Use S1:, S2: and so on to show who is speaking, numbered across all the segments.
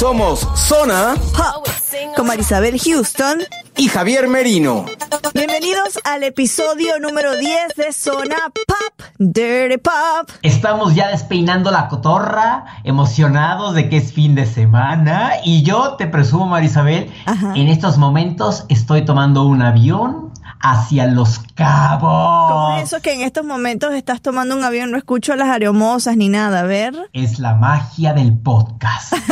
S1: Somos Zona
S2: Pop con Marisabel Houston
S1: y Javier Merino.
S2: Bienvenidos al episodio número 10 de Zona Pop, Dirty Pop.
S3: Estamos ya despeinando la cotorra, emocionados de que es fin de semana. Y yo te presumo, Marisabel,
S2: Ajá.
S3: en estos momentos estoy tomando un avión hacia Los Cabos.
S2: ¿Cómo es eso que en estos momentos estás tomando un avión? No escucho las aeromosas ni nada, a ver.
S3: Es la magia del podcast.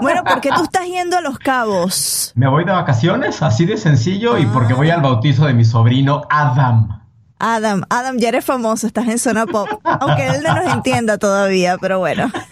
S2: Bueno, ¿por qué tú estás yendo a Los Cabos?
S3: Me voy de vacaciones, así de sencillo, y porque voy al bautizo de mi sobrino Adam.
S2: Adam, Adam, ya eres famoso, estás en zona pop, aunque él no nos entienda todavía, pero bueno.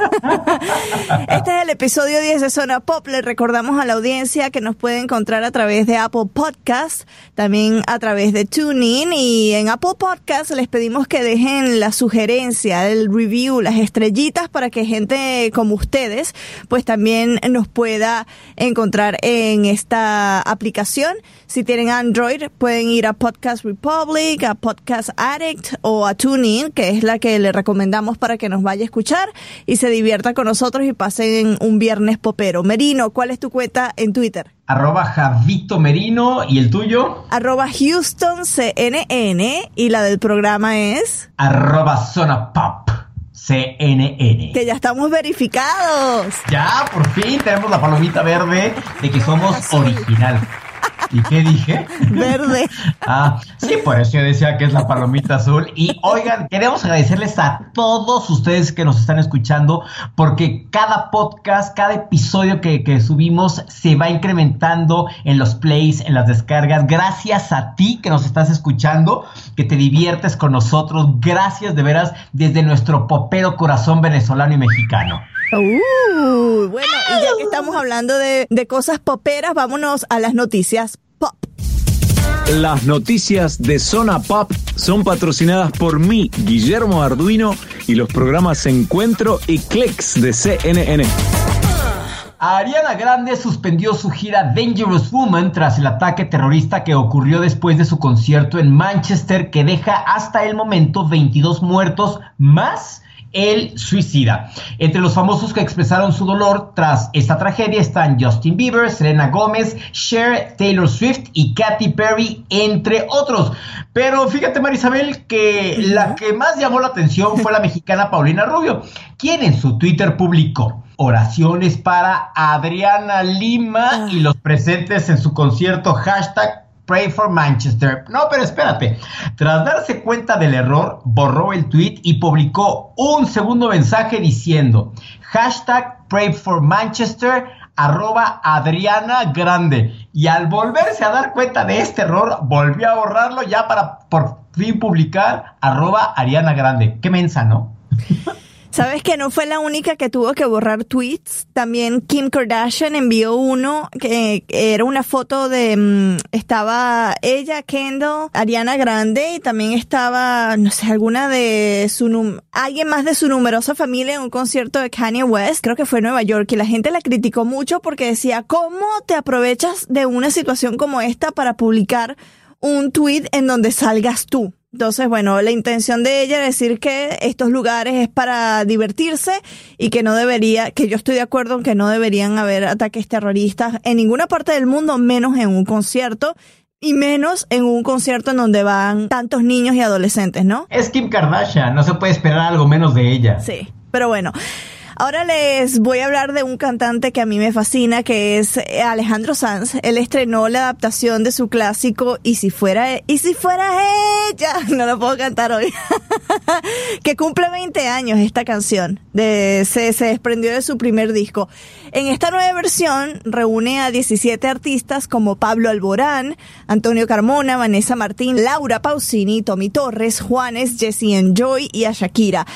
S2: Este es el episodio 10 de Zona Pop. Le recordamos a la audiencia que nos puede encontrar a través de Apple Podcast, también a través de TuneIn y en Apple Podcast les pedimos que dejen la sugerencia, el review, las estrellitas para que gente como ustedes pues también nos pueda encontrar en esta aplicación. Si tienen Android pueden ir a Podcast Republic, a Podcast Addict o a TuneIn, que es la que le recomendamos para que nos vaya a escuchar y se divierta con nosotros y pasen un viernes popero. Merino, ¿cuál es tu cuenta en Twitter?
S3: Arroba Javito Merino y el tuyo.
S2: Arroba Houston CNN y la del programa es
S3: Arroba Zona Pop. CNN.
S2: que ya estamos verificados.
S3: Ya, por fin tenemos la palomita verde de que somos original. ¿Y qué dije?
S2: Verde.
S3: Ah, sí, por eso yo decía que es la palomita azul. Y oigan, queremos agradecerles a todos ustedes que nos están escuchando, porque cada podcast, cada episodio que, que subimos se va incrementando en los plays, en las descargas. Gracias a ti que nos estás escuchando, que te diviertes con nosotros. Gracias de veras desde nuestro popero corazón venezolano y mexicano.
S2: Uh, bueno, y ya que estamos hablando de, de cosas poperas, vámonos a las noticias pop.
S4: Las noticias de Zona Pop son patrocinadas por mí, Guillermo Arduino, y los programas Encuentro y Clicks de CNN.
S3: Ariana Grande suspendió su gira Dangerous Woman tras el ataque terrorista que ocurrió después de su concierto en Manchester que deja hasta el momento 22 muertos más el suicida. Entre los famosos que expresaron su dolor tras esta tragedia están Justin Bieber, Selena Gómez, Cher, Taylor Swift y Katy Perry, entre otros. Pero fíjate, Marisabel, que la que más llamó la atención fue la mexicana Paulina Rubio, quien en su Twitter publicó oraciones para Adriana Lima y los presentes en su concierto hashtag Pray for Manchester. No, pero espérate. Tras darse cuenta del error, borró el tweet y publicó un segundo mensaje diciendo hashtag Pray arroba. Y al volverse a dar cuenta de este error, volvió a borrarlo ya para por fin publicar arroba Grande. Qué mensa, ¿no?
S2: ¿Sabes que no fue la única que tuvo que borrar tweets? También Kim Kardashian envió uno que era una foto de mm, estaba ella, Kendall, Ariana Grande y también estaba no sé alguna de su alguien más de su numerosa familia en un concierto de Kanye West, creo que fue en Nueva York y la gente la criticó mucho porque decía cómo te aprovechas de una situación como esta para publicar un tweet en donde salgas tú. Entonces, bueno, la intención de ella es decir que estos lugares es para divertirse y que no debería, que yo estoy de acuerdo en que no deberían haber ataques terroristas en ninguna parte del mundo, menos en un concierto y menos en un concierto en donde van tantos niños y adolescentes, ¿no?
S3: Es Kim Kardashian, no se puede esperar algo menos de ella.
S2: Sí, pero bueno. Ahora les voy a hablar de un cantante que a mí me fascina, que es eh, Alejandro Sanz. Él estrenó la adaptación de su clásico Y si fuera, e- y si fuera ella, no lo puedo cantar hoy, que cumple 20 años esta canción. De, se, se desprendió de su primer disco. En esta nueva versión reúne a 17 artistas como Pablo Alborán, Antonio Carmona, Vanessa Martín, Laura Pausini, Tommy Torres, Juanes, Jesse Enjoy y a Shakira.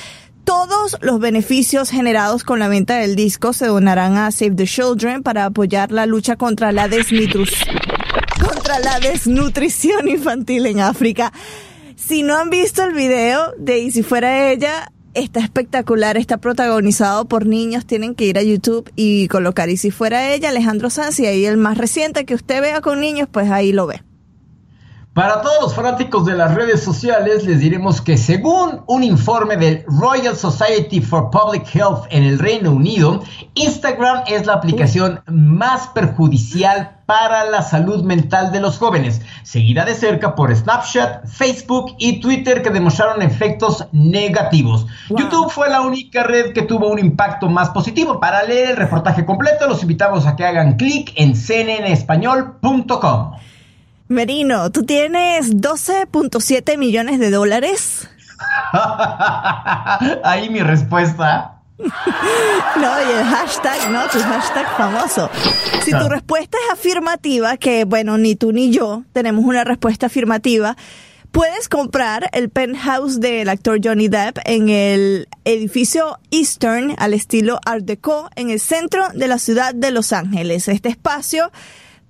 S2: Todos los beneficios generados con la venta del disco se donarán a Save the Children para apoyar la lucha contra la desnutrición. Contra la desnutrición infantil en África. Si no han visto el video de Y si fuera ella, está espectacular, está protagonizado por niños, tienen que ir a YouTube y colocar Y si fuera ella, Alejandro Sanz, y ahí el más reciente que usted vea con niños, pues ahí lo ve.
S3: Para todos los fanáticos de las redes sociales, les diremos que según un informe del Royal Society for Public Health en el Reino Unido, Instagram es la aplicación más perjudicial para la salud mental de los jóvenes, seguida de cerca por Snapchat, Facebook y Twitter que demostraron efectos negativos. YouTube fue la única red que tuvo un impacto más positivo. Para leer el reportaje completo, los invitamos a que hagan clic en cnnespañol.com.
S2: Merino, tú tienes 12.7 millones de dólares.
S3: Ahí mi respuesta.
S2: No, y el hashtag, ¿no? Tu hashtag famoso. Si tu respuesta es afirmativa, que bueno, ni tú ni yo tenemos una respuesta afirmativa, puedes comprar el penthouse del actor Johnny Depp en el edificio Eastern al estilo Art Deco en el centro de la ciudad de Los Ángeles. Este espacio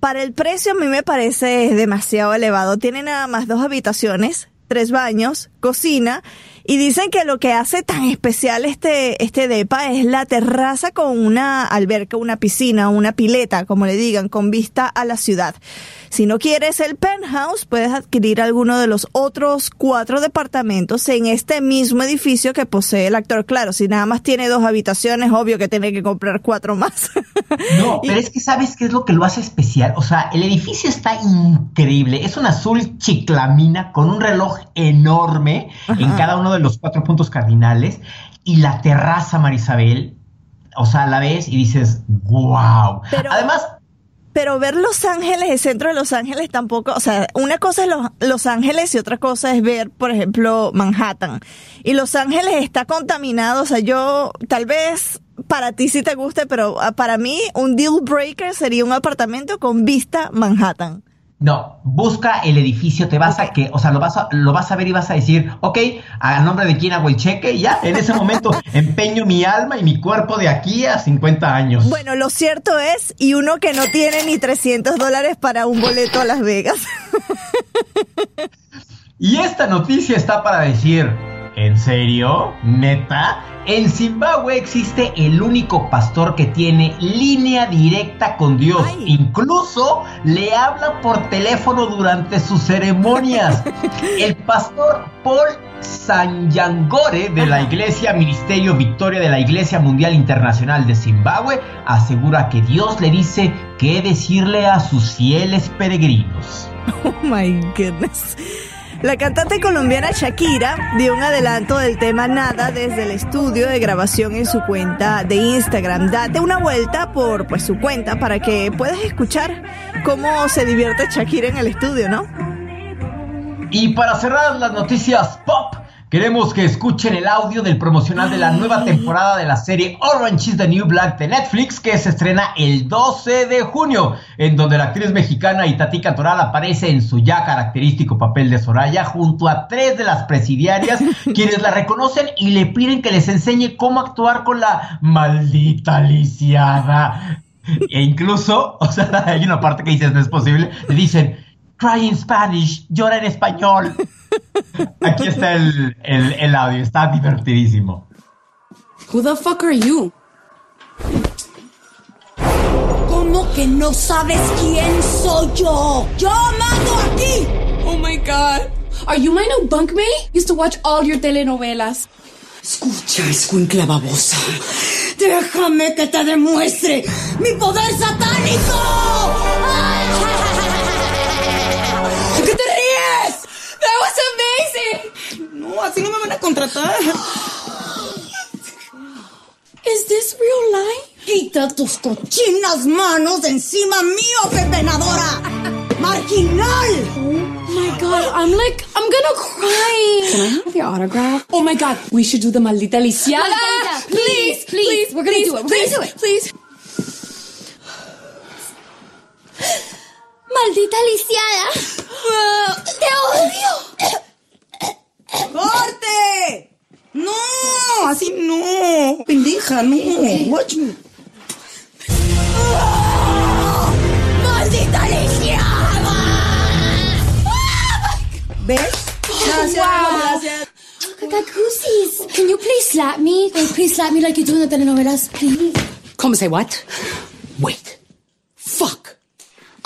S2: para el precio a mí me parece demasiado elevado. Tiene nada más dos habitaciones, tres baños, cocina y dicen que lo que hace tan especial este, este DEPA es la terraza con una alberca, una piscina, una pileta, como le digan, con vista a la ciudad. Si no quieres el penthouse, puedes adquirir alguno de los otros cuatro departamentos en este mismo edificio que posee el actor. Claro, si nada más tiene dos habitaciones, obvio que tiene que comprar cuatro más.
S3: No, pero es que sabes qué es lo que lo hace especial. O sea, el edificio está increíble. Es un azul chiclamina con un reloj enorme en cada uno de los cuatro puntos cardinales. Y la terraza, Marisabel, o sea, la ves y dices, wow. Además,
S2: pero ver Los Ángeles, el centro de Los Ángeles tampoco, o sea, una cosa es Los, Los, Ángeles y otra cosa es ver, por ejemplo, Manhattan. Y Los Ángeles está contaminado, o sea, yo tal vez para ti sí te guste, pero ah, para mí un deal breaker sería un apartamento con vista Manhattan.
S3: No, busca el edificio, te vas a que, o sea, lo vas a, lo vas a ver y vas a decir, ok, a nombre de quién hago el cheque y ya, en ese momento empeño mi alma y mi cuerpo de aquí a 50 años.
S2: Bueno, lo cierto es, y uno que no tiene ni 300 dólares para un boleto a Las Vegas.
S3: y esta noticia está para decir, ¿en serio? ¿Neta? En Zimbabue existe el único pastor que tiene línea directa con Dios. Incluso le habla por teléfono durante sus ceremonias. El pastor Paul Sanyangore de la Iglesia Ministerio Victoria de la Iglesia Mundial Internacional de Zimbabue asegura que Dios le dice qué decirle a sus fieles peregrinos.
S2: Oh my goodness. La cantante colombiana Shakira dio un adelanto del tema Nada desde el estudio de grabación en su cuenta de Instagram. Date una vuelta por pues, su cuenta para que puedas escuchar cómo se divierte Shakira en el estudio, ¿no?
S3: Y para cerrar las noticias pop, Queremos que escuchen el audio del promocional de la nueva temporada de la serie Orange is the New Black de Netflix que se estrena el 12 de junio, en donde la actriz mexicana Itatí Cantoral aparece en su ya característico papel de Soraya junto a tres de las presidiarias quienes la reconocen y le piden que les enseñe cómo actuar con la maldita lisiada. E incluso, o sea, hay una parte que dices no es posible, le dicen Cry in Spanish, llora en español. Aquí está el, el, el audio, está divertidísimo.
S5: Who the fuck are you? ¿Cómo que no sabes quién soy yo? ¡Yo mando aquí! Oh my god. Are you my new bunkmate? Used to watch all your telenovelas. Escucha, escuincla babosa. Déjame que te demuestre mi poder satánico. No, así no me van a contratar. ¿Es this real life? Quita tus cochinas manos de encima mío, pepenadora. Marginal. Oh my god, I'm like, I'm gonna cry. Can I have your autograph? Oh my god, we should do the maldita lisiada. Maldita, please, please, please, we're gonna please, do it. We're please, gonna do it, please. Maldita lisiada. Te odio. ¡Corte! ¡No! ¡Así no! ¡Pendeja, no! ¡Watch me! ¡Oh! ¡Maldita lisiada! ¡Oh ¿Ves? Gracias, wow. I got goosies. Can you please slap me? Can please slap me like you do in the telenovelas, please?
S6: Come say what? Wait. Fuck.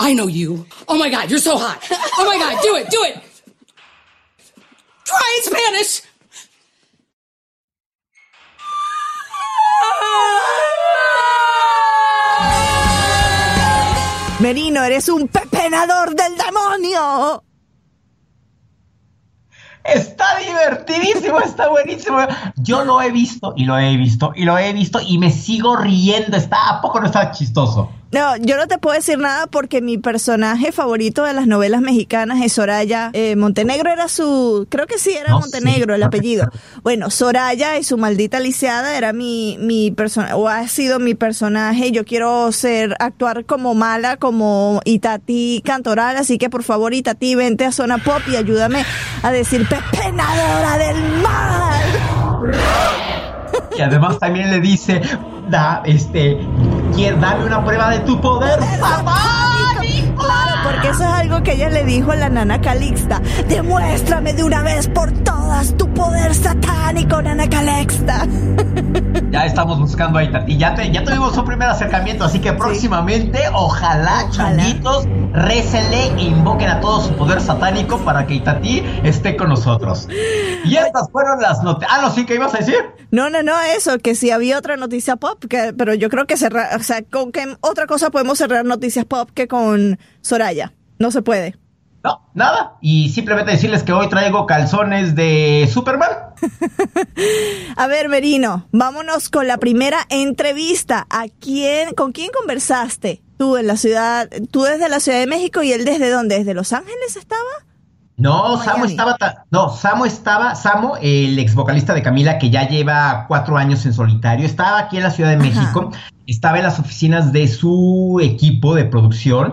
S6: I know you. Oh my god, you're so hot. Oh my god, do it, do it. Try in Spanish.
S2: Merino, eres un pepenador del demonio.
S3: Está divertidísimo, está buenísimo. Yo lo he visto y lo he visto y lo he visto y me sigo riendo. Está, ¿A poco no está chistoso?
S2: No, yo no te puedo decir nada porque mi personaje favorito de las novelas mexicanas es Soraya. Eh, Montenegro era su, creo que sí era
S3: No,
S2: Montenegro
S3: sí,
S2: el apellido. Bueno, Soraya y su maldita lisiada era mi, mi personaje, o ha sido mi personaje. Yo quiero ser, actuar como mala, como Itati Cantoral, así que por favor Itati, vente a Zona Pop y ayúdame a decir pepenadora del mal.
S3: Y además también le dice, da, este, quiere dame una prueba de tu poder.
S2: Claro, porque eso es algo que ella le dijo a la nana Calixta. Demuéstrame de una vez por todas tu poder satánico, nana Calixta.
S3: Ya estamos buscando a Itati. Y ya, te, ya tuvimos un primer acercamiento, así que próximamente, ojalá,
S2: Ojalá.
S3: changuitos, récenle e invoquen a todo su poder satánico para que Itati esté con nosotros. Y estas fueron las noticias. Ah, no, sí, ¿qué ibas a decir?
S2: No, no, no, eso, que si había otra noticia pop, que, pero yo creo que cerrar, o sea, ¿con qué otra cosa podemos cerrar noticias pop que con Soraya? No se puede.
S3: No, nada. Y simplemente decirles que hoy traigo calzones de Superman.
S2: A ver, Merino, vámonos con la primera entrevista. ¿A quién, con quién conversaste? Tú en la ciudad, tú desde la Ciudad de México y él desde dónde? ¿Desde Los Ángeles estaba?
S3: No. Samo estaba, ta- no, Samo estaba, Samo, el ex vocalista de Camila, que ya lleva cuatro años en solitario, estaba aquí en la Ciudad de México, estaba en las oficinas de su equipo de producción.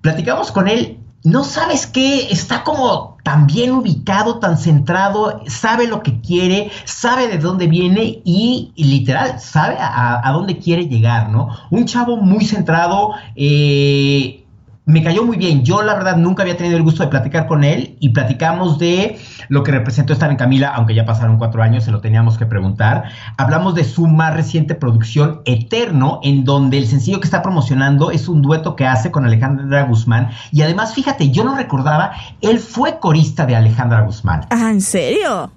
S3: Platicamos con él, no sabes qué, está como tan bien ubicado, tan centrado, sabe lo que quiere, sabe de dónde viene y, literal, sabe a, a dónde quiere llegar, ¿no? Un chavo muy centrado, eh, me cayó muy bien. Yo, la verdad, nunca había tenido el gusto de platicar con él y platicamos de lo que representó estar en Camila, aunque ya pasaron cuatro años, se lo teníamos que preguntar. Hablamos de su más reciente producción, Eterno, en donde el sencillo que está promocionando es un dueto que hace con Alejandra Guzmán. Y además, fíjate, yo no recordaba, él fue corista de Alejandra Guzmán.
S2: Ah, ¿en serio?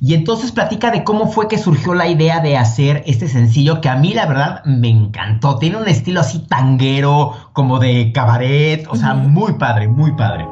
S3: Y entonces platica de cómo fue que surgió la idea de hacer este sencillo que a mí la verdad me encantó. Tiene un estilo así tanguero, como de cabaret, o sea, muy padre, muy padre.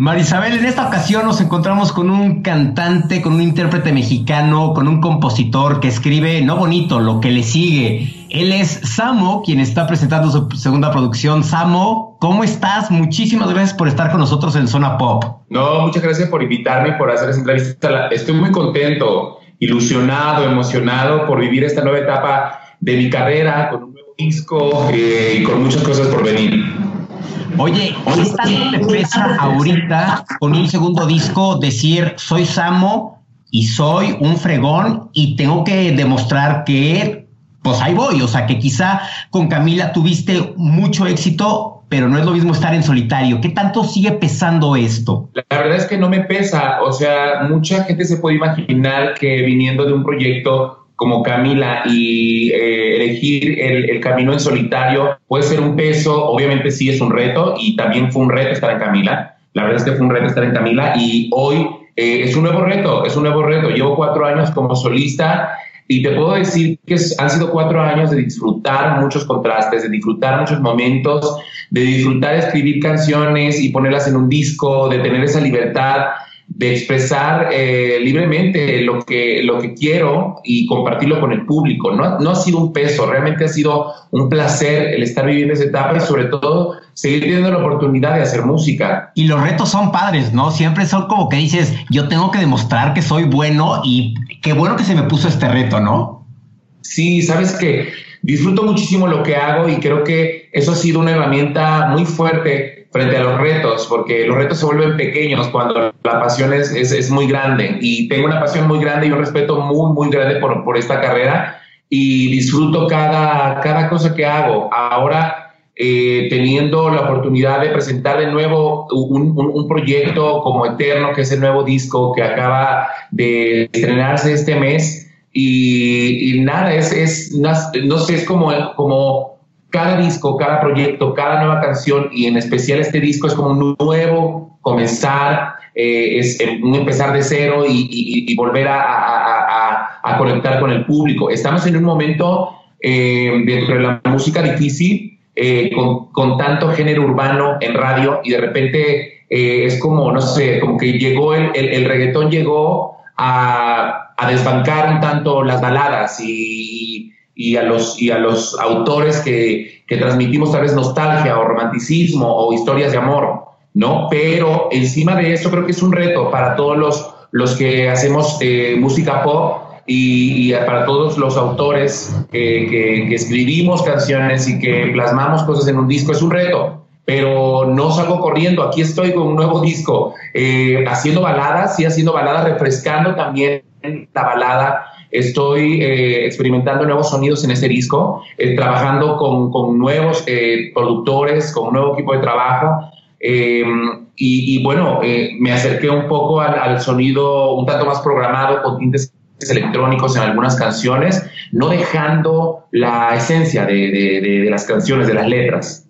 S3: Marisabel, en esta ocasión nos encontramos con un cantante, con un intérprete mexicano, con un compositor que escribe, no bonito, lo que le sigue. Él es Samo, quien está presentando su segunda producción. Samo, ¿cómo estás? Muchísimas gracias por estar con nosotros en Zona Pop.
S7: No, muchas gracias por invitarme y por hacer esta entrevista. Estoy muy contento, ilusionado, emocionado por vivir esta nueva etapa de mi carrera con un nuevo disco eh, y con muchas cosas por venir.
S3: Oye, ¿qué tanto te pesa ahorita con un segundo disco decir soy Samo y soy un fregón y tengo que demostrar que pues ahí voy? O sea, que quizá con Camila tuviste mucho éxito, pero no es lo mismo estar en solitario. ¿Qué tanto sigue pesando esto?
S7: La verdad es que no me pesa, o sea, mucha gente se puede imaginar que viniendo de un proyecto como Camila y eh, elegir el, el camino en solitario puede ser un peso, obviamente sí es un reto y también fue un reto estar en Camila, la verdad es que fue un reto estar en Camila y hoy eh, es un nuevo reto, es un nuevo reto, llevo cuatro años como solista y te puedo decir que han sido cuatro años de disfrutar muchos contrastes, de disfrutar muchos momentos, de disfrutar escribir canciones y ponerlas en un disco, de tener esa libertad de expresar eh, libremente lo que, lo que quiero y compartirlo con el público. No, no ha sido un peso, realmente ha sido un placer el estar viviendo esa etapa y sobre todo seguir teniendo la oportunidad de hacer música.
S3: Y los retos son padres, ¿no? Siempre son como que dices, yo tengo que demostrar que soy bueno y qué bueno que se me puso este reto, ¿no?
S7: Sí, sabes que disfruto muchísimo lo que hago y creo que eso ha sido una herramienta muy fuerte frente a los retos, porque los retos se vuelven pequeños cuando la pasión es, es, es muy grande y tengo una pasión muy grande y un respeto muy, muy grande por, por esta carrera y disfruto cada, cada cosa que hago. Ahora, eh, teniendo la oportunidad de presentar de nuevo un, un, proyecto como Eterno, que es el nuevo disco que acaba de estrenarse este mes. Y, y nada, es, es, no sé, es como, como cada disco, cada proyecto, cada nueva canción y en especial este disco es como un nuevo comenzar, eh, es un empezar de cero y, volver a, conectar con el público. Estamos en un momento eh, dentro de la música difícil, eh, con, tanto género urbano en radio y de repente es como, no sé, como que llegó el, el, reggaetón llegó a, a desbancar un tanto las baladas y y a los, y a los autores que, que transmitimos tal vez nostalgia o romanticismo o historias de amor, ¿no? Pero encima de eso creo que es un reto para todos los, los que hacemos eh, música pop y, para todos los autores que, que, escribimos canciones y que plasmamos cosas en un disco, es un reto. Pero no salgo corriendo, aquí estoy con un nuevo disco, eh, haciendo baladas, y haciendo baladas, refrescando también la balada Estoy eh, experimentando nuevos sonidos en este disco, eh, trabajando con, con nuevos eh, productores, con un nuevo equipo de trabajo. Y, bueno, me acerqué un poco al, sonido un tanto más programado, con tintes electrónicos en algunas canciones, no dejando la esencia de, de, de las canciones, de las letras.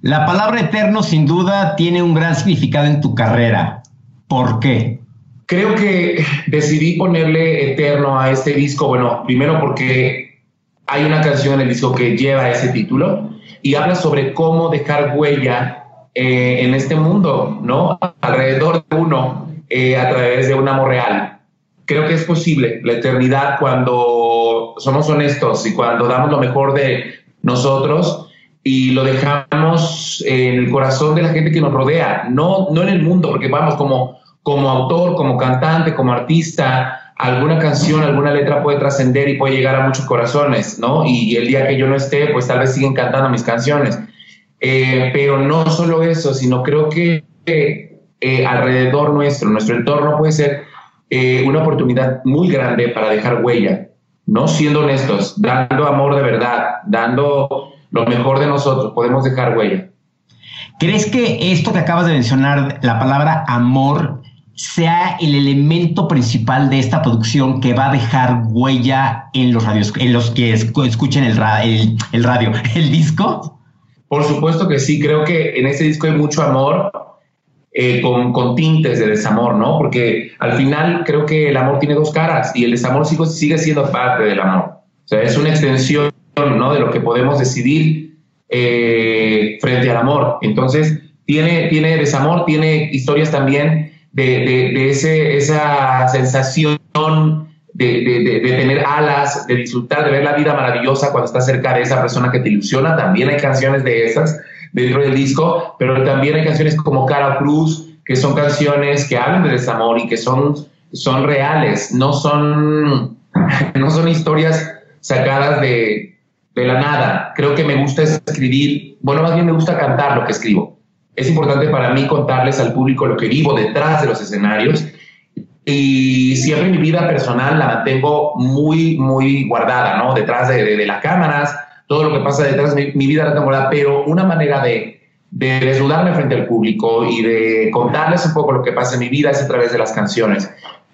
S3: La palabra eterno sin duda tiene un gran significado en tu carrera. ¿Por qué?
S7: Creo que decidí ponerle eterno a este disco, bueno, primero porque hay una canción en el disco que lleva ese título y habla sobre cómo dejar huella eh, en este mundo, ¿no? Alrededor de uno eh, a través de un amor real. Creo que es posible la eternidad cuando somos honestos y cuando damos lo mejor de nosotros y lo dejamos en el corazón de la gente que nos rodea, no, no en el mundo, porque vamos como como autor, como cantante, como artista, alguna canción, alguna letra puede trascender y puede llegar a muchos corazones, ¿no? Y, el día que yo no esté, pues tal vez siguen cantando mis canciones. Eh, pero no solo eso, sino creo que eh, alrededor nuestro, nuestro entorno puede ser eh, una oportunidad muy grande para dejar huella, ¿no? Siendo honestos, dando amor de verdad, dando lo mejor de nosotros, podemos dejar huella.
S3: ¿Crees que esto que acabas de mencionar, la palabra amor, sea el elemento principal de esta producción que va a dejar huella en los radios, en los que escuchen el, radio, el disco?
S7: Por supuesto que sí, creo que en este disco hay mucho amor eh, con, tintes de desamor, ¿no? Porque al final creo que el amor tiene dos caras y el desamor sigue siendo parte del amor. O sea, es una extensión, ¿no? De lo que podemos decidir eh, frente al amor. Entonces, tiene, tiene desamor, tiene historias también de, ese, esa sensación de, tener alas, de disfrutar, de ver la vida maravillosa cuando estás cerca de esa persona que te ilusiona. También hay canciones de esas dentro del disco, pero también hay canciones como Cara Cruz, que son canciones que hablan de desamor y que son, son reales, no son, no son historias sacadas de, de la nada. Creo que me gusta escribir, bueno, más bien me gusta cantar lo que escribo es importante para mí contarles al público lo que vivo detrás de los escenarios y siempre mi vida personal la mantengo muy, muy guardada, ¿no? Detrás de, las cámaras, todo lo que pasa detrás de mi, vida la tengo guardada, pero una manera de, de desnudarme frente al público y de contarles un poco lo que pasa en mi vida es a través de las canciones.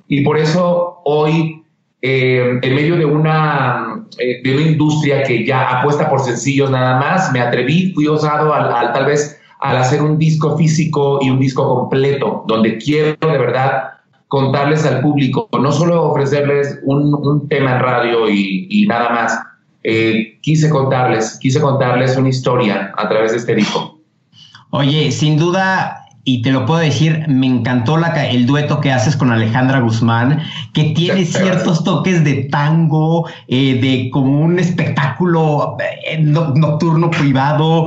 S7: Y por eso hoy, eh, en medio de una, eh, de una industria que ya apuesta por sencillos nada más, me atreví, fui osado al, al tal vez al hacer un disco físico y un disco completo, donde quiero de verdad contarles al público, no solo ofrecerles un, tema en radio y, nada más. Eh, quise contarles, quise contarles una historia a través de este disco.
S3: Oye, sin duda, y te lo puedo decir, me encantó la, el dueto que haces con Alejandra Guzmán, que tiene ciertos toques de tango, eh, de como un espectáculo eh, nocturno privado.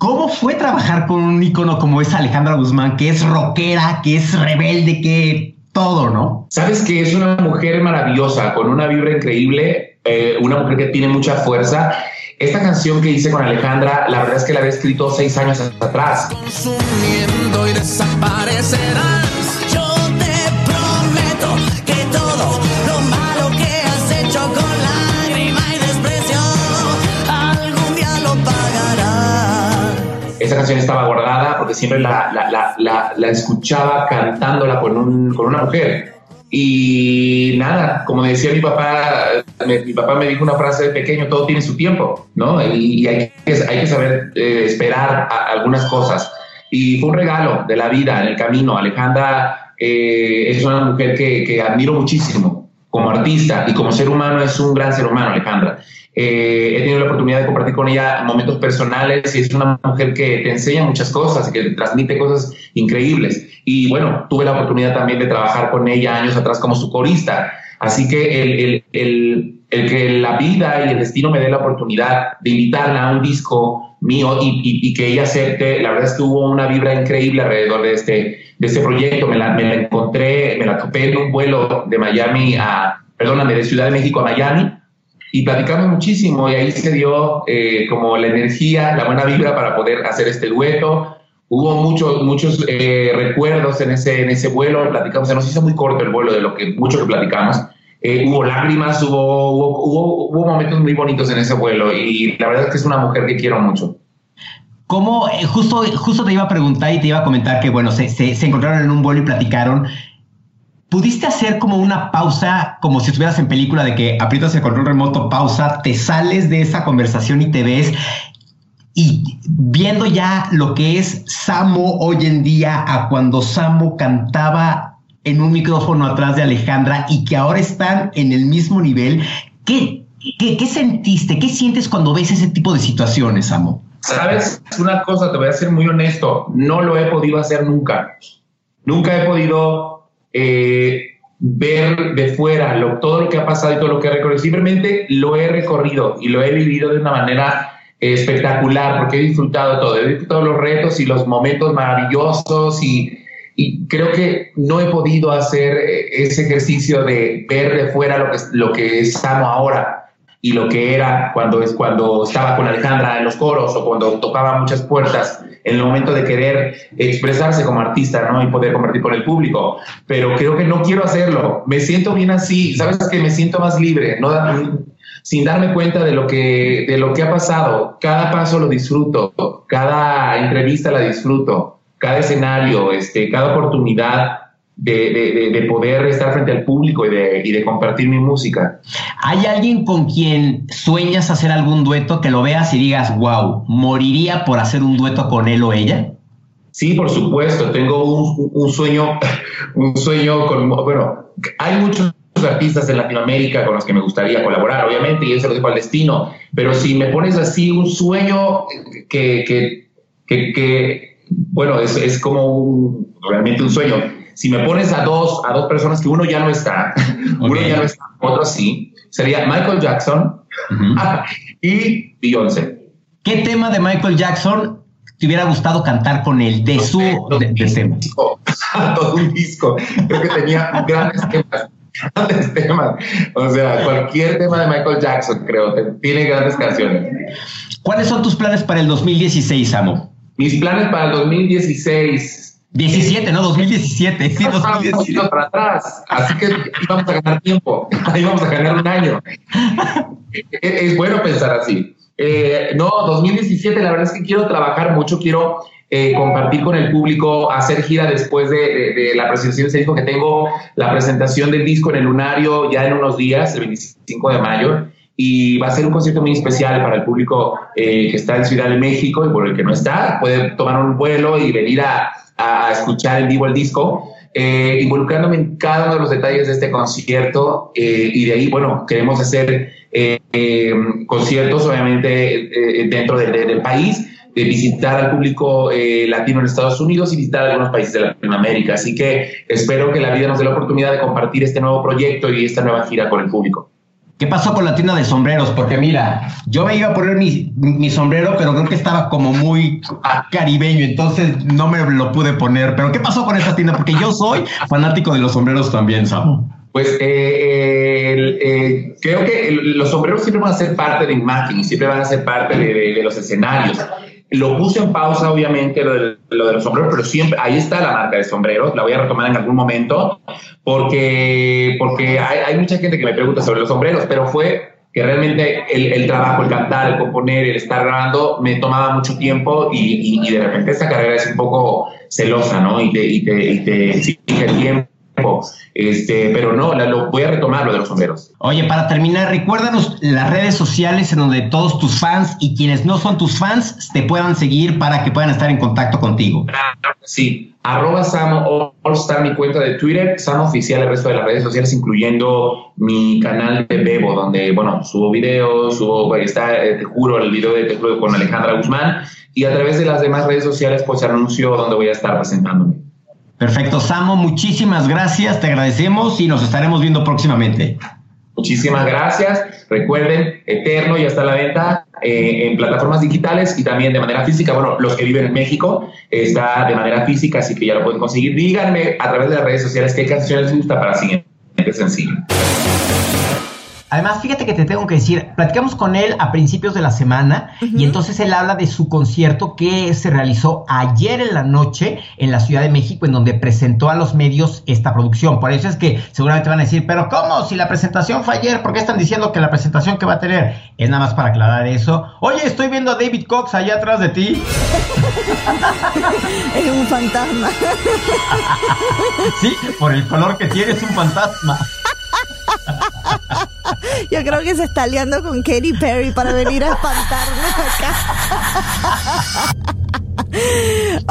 S3: ¿Cómo fue trabajar con un ícono como es Alejandra Guzmán, que es rockera, que es rebelde, que todo, ¿no?
S7: Sabes que es una mujer maravillosa, con una vibra increíble, eh, una mujer que tiene mucha fuerza. Esta canción que hice con Alejandra, la verdad es que la había escrito seis años atrás. Consumiendo y canción estaba guardada porque siempre la, la, la, la escuchaba cantándola con, un, con una mujer. Y nada, como decía mi papá, mi papá me dijo una frase de pequeño, todo tiene su tiempo, ¿no? Y, hay, que, hay, que, saber eh, esperar algunas cosas. Y fue un regalo de la vida en el camino. Alejandra eh, es una mujer que, que admiro muchísimo como artista y como ser humano es un gran ser humano, Alejandra. Eh, he tenido la oportunidad de compartir con ella momentos personales y es una mujer que te enseña muchas cosas y que te transmite cosas increíbles. Y bueno, tuve la oportunidad también de trabajar con ella años atrás como su corista. Así que el, el, el, que la vida y el destino me dé la oportunidad de invitarla a un disco mío y, y, que ella acepte, la verdad es que hubo una vibra increíble alrededor de este, de este proyecto. Me la, me la encontré, me la topé en un vuelo de Miami a, perdóname, de Ciudad de México a Miami y platicamos muchísimo y ahí se dio eh, como la energía, la buena vibra para poder hacer este dueto. Hubo muchos, muchos eh, recuerdos en ese, en ese vuelo, platicamos, se nos hizo muy corto el vuelo de lo que mucho que platicamos. Eh, hubo lágrimas, hubo, hubo, hubo, momentos muy bonitos en ese vuelo y la verdad es que es una mujer que quiero mucho.
S3: ¿Cómo, justo, justo te iba a preguntar y te iba a comentar que, bueno, se, se, se encontraron en un vuelo y platicaron. ¿Pudiste hacer como una pausa, como si estuvieras en película de que aprietas el control remoto, pausa, te sales de esa conversación y te ves y viendo ya lo que es Samo hoy en día a cuando Samo cantaba en un micrófono atrás de Alejandra y que ahora están en el mismo nivel, ¿qué, qué, qué sentiste? ¿Qué sientes cuando ves ese tipo de situaciones, Samo?
S7: Sabes, una cosa, te voy a ser muy honesto, no lo he podido hacer nunca. Nunca he podido eh, ver de fuera lo, todo lo que ha pasado y todo lo que he recorrido. Simplemente lo he recorrido y lo he vivido de una manera espectacular porque he disfrutado todo. He disfrutado los retos y los momentos maravillosos y, creo que no he podido hacer eh, ese ejercicio de ver de fuera lo que, lo que estamos ahora y lo que era cuando, cuando estaba con Alejandra en los coros o cuando tocaba muchas puertas en el momento de querer expresarse como artista ¿no? y poder compartir con el público. Pero creo que no quiero hacerlo. Me siento bien así. Sabes que me siento más libre, sin darme cuenta de lo, que, de lo que ha pasado. Cada paso lo disfruto, cada entrevista la disfruto, cada escenario, este, cada oportunidad de, poder estar frente al público y de, y de compartir mi música.
S3: ¿Hay alguien con quien sueñas hacer algún dueto que lo veas y digas, wow, moriría por hacer un dueto con él o ella?
S7: Sí, por supuesto. Tengo un, un sueño, un sueño con, bueno, hay muchos artistas en Latinoamérica con los que me gustaría colaborar, obviamente, y eso lo dejo al destino. Pero si me pones así un sueño que, que, que, que bueno, es, es como un, realmente un sueño si me pones a dos, a dos personas que uno ya no está, uno ya no está, otro sí, sería Michael Jackson y Beyoncé.
S3: ¿Qué tema de Michael Jackson te hubiera gustado cantar con él de su de, tema?
S7: todo un disco. Creo que tenía grandes temas. Grandes temas. O sea, cualquier tema de Michael Jackson, creo, tiene grandes canciones.
S3: ¿Cuáles son tus planes para el 2016, Amo?
S7: Mis planes para el 2016
S3: 17, no, 2017. Sí, 2017.
S7: para atrás. Así que vamos a ganar tiempo. Ahí vamos a ganar un año. es, bueno pensar así. Eh, no, 2017, la verdad es que quiero trabajar mucho, quiero eh, compartir con el público, hacer gira después de, la presentación de ese disco, que tengo la presentación del disco en el Lunario ya en unos días, el 25 de mayo, y va a ser un concierto muy especial para el público eh, que está en Ciudad de México y por el que no está, puede tomar un vuelo y venir a, a escuchar en vivo el disco, eh, involucrándome en cada uno de los detalles de este concierto eh, y de ahí, bueno, queremos hacer eh, conciertos obviamente dentro del país, de visitar al público latino en Estados Unidos y visitar algunos países de Latinoamérica. Así que espero que la vida nos dé la oportunidad de compartir este nuevo proyecto y esta nueva gira con el público.
S3: ¿Qué pasó con la tienda de sombreros? Porque mira, yo me iba a poner mi, sombrero, pero creo que estaba como muy caribeño, entonces no me lo pude poner. Pero ¿qué pasó con esa tienda? Porque yo soy fanático de los sombreros también, Samu.
S7: Pues eh, eh, creo que los sombreros siempre van a ser parte de imagen, siempre van a ser parte de los escenarios. Lo puse en pausa, obviamente, lo de, los sombreros, pero siempre ahí está la marca de sombreros. La voy a retomar en algún momento, porque, porque hay, mucha gente que me pregunta sobre los sombreros, pero fue que realmente el, el, trabajo, el cantar, el componer, el estar grabando, me tomaba mucho tiempo y, y, de repente esta carrera es un poco celosa, ¿no? Y te, y te, y te exige tiempo. Este, pero no, lo, voy a retomar lo de los sombreros.
S3: Oye, para terminar, recuérdanos las redes sociales en donde todos tus fans y quienes no son tus fans te puedan seguir para que puedan estar en contacto contigo.
S7: Sí, arroba Samo Allstar, mi cuenta de Twitter, Samo Oficial, el resto de las redes sociales, incluyendo mi canal de Bebo, donde, bueno, subo videos, subo, está, eh, te juro, el video de Te con Alejandra Guzmán, y a través de las demás redes sociales, pues anuncio donde voy a estar presentándome.
S3: Perfecto, Samo, muchísimas gracias, te agradecemos y nos estaremos viendo próximamente.
S7: Muchísimas gracias. Recuerden, Eterno ya está a la venta eh, en plataformas digitales y también de manera física. Bueno, los que viven en México está de manera física, así que ya lo pueden conseguir. Díganme a través de las redes sociales qué canciones les gusta para siguiente sencillo.
S3: Además, fíjate que te tengo que decir, platicamos con él a principios de la semana y entonces él habla de su concierto que se realizó ayer en la noche en la Ciudad de México, en donde presentó a los medios esta producción. Por eso es que seguramente van a decir, pero ¿cómo? Si la presentación fue ayer, ¿por qué están diciendo que la presentación que va a tener? Es nada más para aclarar eso. Oye, estoy viendo a David Cox allá atrás de ti.
S2: es un fantasma.
S3: sí, por el color que tiene es un fantasma.
S2: Yo creo que se está aliando con Katy Perry para venir a espantarnos acá.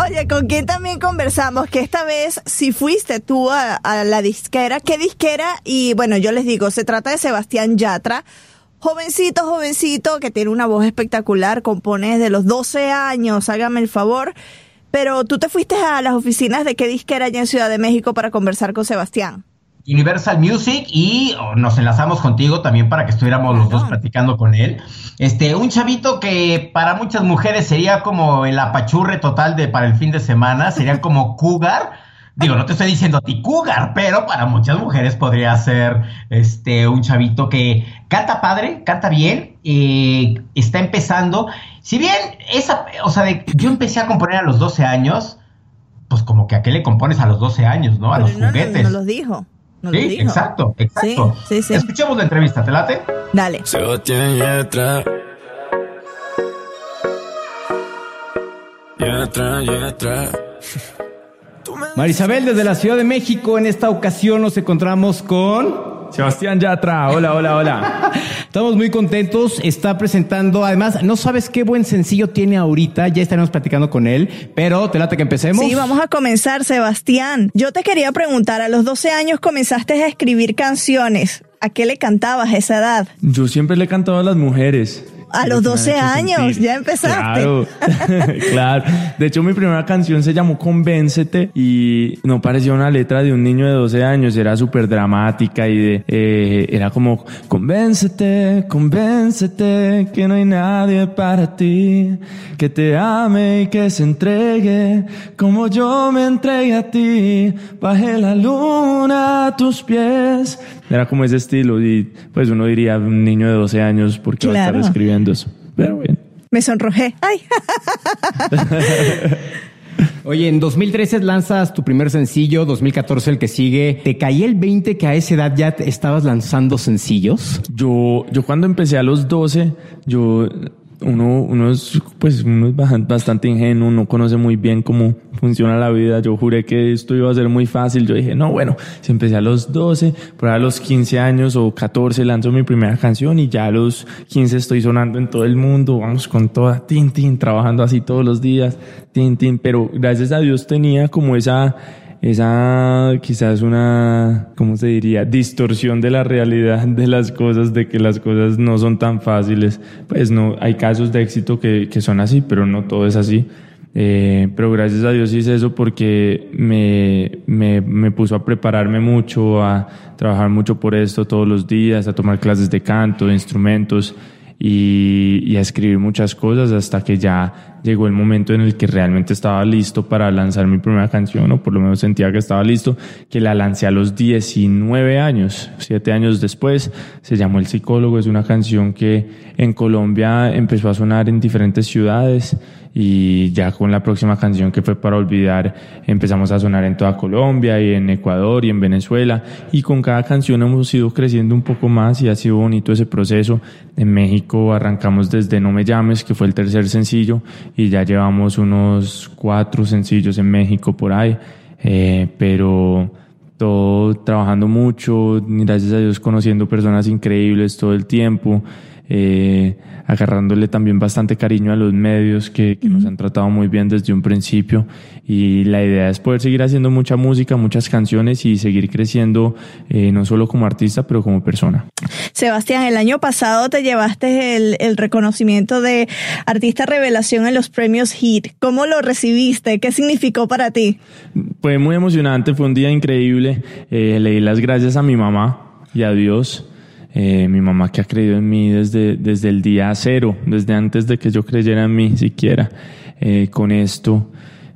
S2: Oye, ¿con quién también conversamos? Que esta vez, si fuiste tú a, la disquera, ¿qué disquera? Y bueno, yo les digo, se trata de Sebastián Yatra. Jovencito, jovencito, que tiene una voz espectacular, compone desde los 12 años, hágame el favor. Pero tú te fuiste a las oficinas de qué disquera allá en Ciudad de México para conversar con Sebastián.
S3: Universal Music y nos enlazamos contigo también para que estuviéramos los dos platicando con él. Este, un chavito que para muchas mujeres sería como el apachurre total de para el fin de semana, sería como cougar. Digo, no te estoy diciendo a ti cougar, pero para muchas mujeres podría ser este un chavito que canta padre, canta bien, eh, está empezando. Si bien esa, o sea, yo empecé a componer a los 12 años, pues como que a qué le compones a los 12 años, ¿no? A los juguetes.
S2: No, no los dijo
S3: sí, exacto, exacto. Sí, sí, Escuchemos la entrevista, ¿te late?
S2: Dale.
S8: Marisabel, desde la Ciudad de México, en esta ocasión nos encontramos con...
S9: Sebastián Yatra, hola, hola, hola.
S8: Estamos muy contentos, está presentando, además, no sabes qué buen sencillo tiene ahorita, ya estaremos platicando con él, pero te late que empecemos.
S2: Sí, vamos a comenzar, Sebastián. Yo te quería preguntar, a los 12 años comenzaste a escribir canciones, ¿a qué le cantabas a esa edad?
S9: Yo siempre le cantaba a las mujeres.
S2: A los 12 años, ya empezaste.
S9: Claro, claro. De hecho, mi primera canción se llamó Convéncete y no parecía una letra de un niño de 12 años, era súper dramática y de, eh, era como, convéncete, convéncete que no hay nadie para ti, que te ame y que se entregue como yo me entregué a ti, bajé la luna a tus pies. Era como ese estilo y pues uno diría un niño de 12 años porque va a estar escribiendo pero.
S2: Me sonrojé. Ay.
S8: Oye, en 2013 lanzas tu primer sencillo, 2014 el que sigue. ¿Te caí el 20 que a esa edad ya estabas lanzando sencillos?
S9: Yo, yo cuando empecé a los 12, yo uno, uno es, pues, uno es bastante ingenuo, no conoce muy bien cómo funciona la vida. Yo juré que esto iba a ser muy fácil. Yo dije, no, bueno, si empecé a los 12, por a los 15 años o 14 lanzo mi primera canción y ya a los 15 estoy sonando en todo el mundo, vamos con toda, tin, tin, trabajando así todos los días, tin, tin. Pero gracias a Dios tenía como esa, esa quizás una, ¿cómo se diría? Distorsión de la realidad de las cosas, de que las cosas no son tan fáciles. Pues no, hay casos de éxito que, que son así, pero no todo es así. Eh, pero gracias a Dios hice eso porque me, me, me, puso a prepararme mucho, a trabajar mucho por esto todos los días, a tomar clases de canto, de instrumentos y, y a escribir muchas cosas hasta que ya llegó el momento en el que realmente estaba listo para lanzar mi primera canción, o por lo menos sentía que estaba listo, que la lancé a los 19 años, siete años después. Se llamó El Psicólogo, es una canción que en Colombia empezó a sonar en diferentes ciudades y ya con la próxima canción que fue para olvidar empezamos a sonar en toda Colombia y en Ecuador y en Venezuela y con cada canción hemos ido creciendo un poco más y ha sido bonito ese proceso. En México arrancamos desde No me llames que fue el tercer sencillo y ya llevamos unos cuatro sencillos en México por ahí, eh, pero todo trabajando mucho, gracias a Dios conociendo personas increíbles todo el tiempo. Eh, agarrándole también bastante cariño a los medios que, nos han tratado muy bien desde un principio y la idea es poder seguir haciendo mucha música, muchas canciones y seguir creciendo eh, no solo como artista pero como persona.
S2: Sebastián, el año pasado te llevaste el, el reconocimiento de artista revelación en los premios HIT. ¿Cómo lo recibiste? ¿Qué significó para ti?
S9: Fue muy emocionante, fue un día increíble. Eh, le di las gracias a mi mamá y a Dios eh, mi mamá que ha creído en mí desde, desde el día cero, desde antes de que yo creyera en mí siquiera, eh, con esto.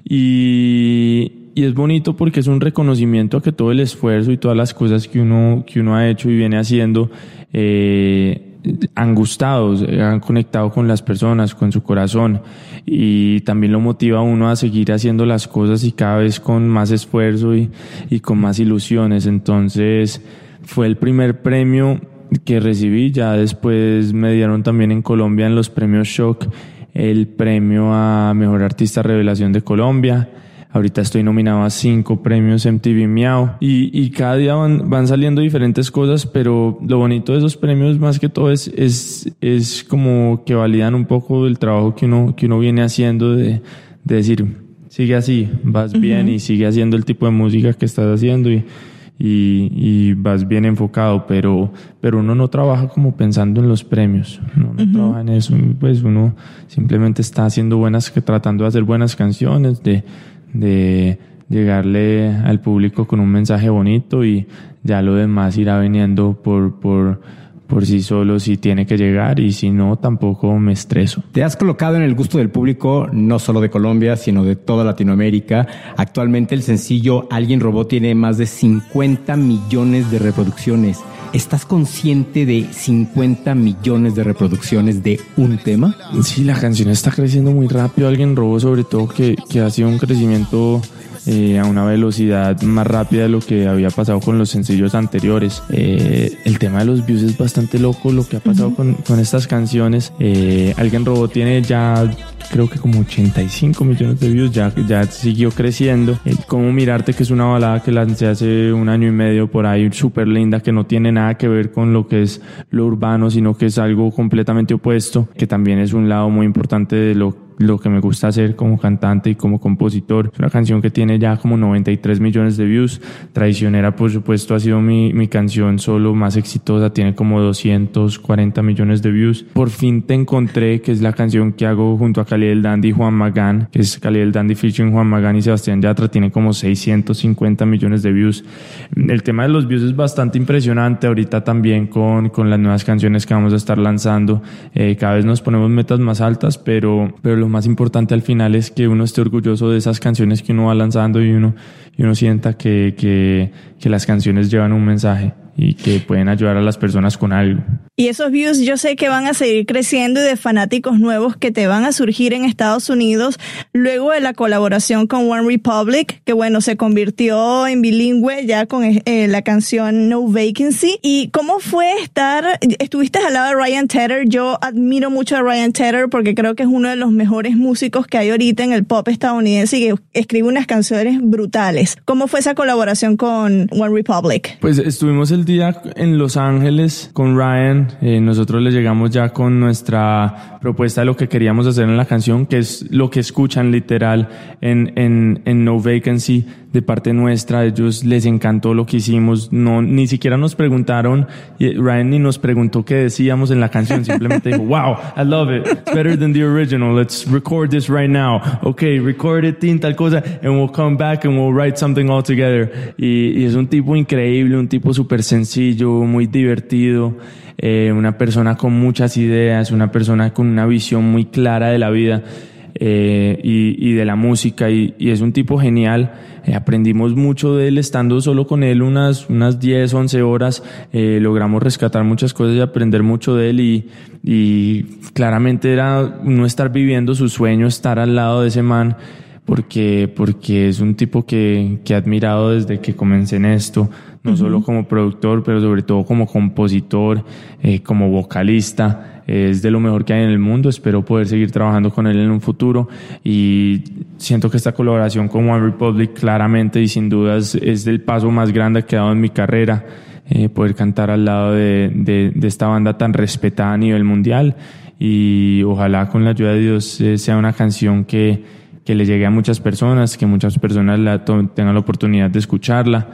S9: Y, y, es bonito porque es un reconocimiento a que todo el esfuerzo y todas las cosas que uno, que uno ha hecho y viene haciendo eh, han gustado, han conectado con las personas, con su corazón y también lo motiva a uno a seguir haciendo las cosas y cada vez con más esfuerzo y, y con más ilusiones. Entonces fue el primer premio que recibí. Ya después me dieron también en Colombia en los premios Shock el premio a Mejor Artista Revelación de Colombia. Ahorita estoy nominado a cinco premios MTV Miau y, y cada día van, van, saliendo diferentes cosas, pero lo bonito de esos premios más que todo es, es, es como que validan un poco el trabajo que uno, que uno viene haciendo de, de decir, sigue así, vas bien y sigue haciendo el tipo de música que estás haciendo y, y, y, vas bien enfocado, pero, pero uno no trabaja como pensando en los premios, uno no trabaja en eso, pues uno simplemente está haciendo buenas, tratando de hacer buenas canciones, de, de llegarle al público con un mensaje bonito y ya lo demás irá viniendo por, por, por sí solo si tiene que llegar y si no, tampoco me estreso.
S8: Te has colocado en el gusto del público, no solo de Colombia, sino de toda Latinoamérica. Actualmente el sencillo Alguien Robó tiene más de 50 millones de reproducciones. ¿Estás consciente de 50 millones de reproducciones de un tema?
S9: Sí, la canción está creciendo muy rápido. Alguien robó sobre todo que, que ha sido un crecimiento eh, a una velocidad más rápida de lo que había pasado con los sencillos anteriores. Eh, el tema de los views es bastante loco lo que ha pasado con, con, estas canciones. Eh, Alguien Robó tiene ya creo que como 85 millones de views, ya, ya siguió creciendo. Como Mirarte, que es una balada que lancé hace un año y medio por ahí, súper linda, que no tiene nada que ver con lo que es lo urbano, sino que es algo completamente opuesto, que también es un lado muy importante de lo lo que me gusta hacer como cantante y como compositor. Es una canción que tiene ya como 93 millones de views. Traicionera, por supuesto, ha sido mi, mi canción solo más exitosa, tiene como 240 millones de views. Por fin te encontré, que es la canción que hago junto a Cali del Dandy Juan Magán, que es Cali del Dandy featuring Juan Magán y Sebastián Yatra, tiene como 650 millones de views. El tema de los views es bastante impresionante ahorita también con, con las nuevas canciones que vamos a estar lanzando. Eh, cada vez nos ponemos metas más altas, pero, pero lo más importante al final es que uno esté orgulloso de esas canciones que uno va lanzando y uno, y uno sienta que, que, que las canciones llevan un mensaje y que pueden ayudar a las personas con algo.
S2: Y esos views yo sé que van a seguir creciendo y de fanáticos nuevos que te van a surgir en Estados Unidos luego de la colaboración con One Republic, que bueno, se convirtió en bilingüe ya con eh, la canción No Vacancy. ¿Y cómo fue estar, estuviste al lado de Ryan Tedder? Yo admiro mucho a Ryan Tedder porque creo que es uno de los mejores músicos que hay ahorita en el pop estadounidense y que escribe unas canciones brutales. ¿Cómo fue esa colaboración con One Republic?
S9: Pues estuvimos el día en Los Ángeles con Ryan. Eh, nosotros le llegamos ya con nuestra propuesta de lo que queríamos hacer en la canción, que es lo que escuchan literal en, en No Vacancy de parte nuestra. A ellos les encantó lo que hicimos. No, ni siquiera nos preguntaron, Ryan ni nos preguntó qué decíamos en la canción. Simplemente dijo, wow, I love it. It's better than the original. Let's record this right now. Okay, record it, tin, tal cosa, and we'll come back and we'll write something all together. Y, y es un tipo increíble, un tipo súper sencillo, muy divertido. Eh, una persona con muchas ideas, una persona con una visión muy clara de la vida. Eh, y, y, de la música y, y es un tipo genial. Eh, aprendimos mucho de él estando solo con él unas, unas 10, 11 horas. Eh, logramos rescatar muchas cosas y aprender mucho de él y, y claramente era no estar viviendo su sueño, estar al lado de ese man porque, porque es un tipo que, que he admirado desde que comencé en esto, no solo como productor, pero sobre todo como compositor, eh, como vocalista. Es de lo mejor que hay en el mundo. Espero poder seguir trabajando con él en un futuro. Y siento que esta colaboración con One Republic claramente y sin dudas es el paso más grande que he dado en mi carrera. Eh, poder cantar al lado de, de, esta banda tan respetada a nivel mundial. Y ojalá con la ayuda de Dios eh, sea una canción que, que le llegue a muchas personas, que muchas personas la tengan la oportunidad de escucharla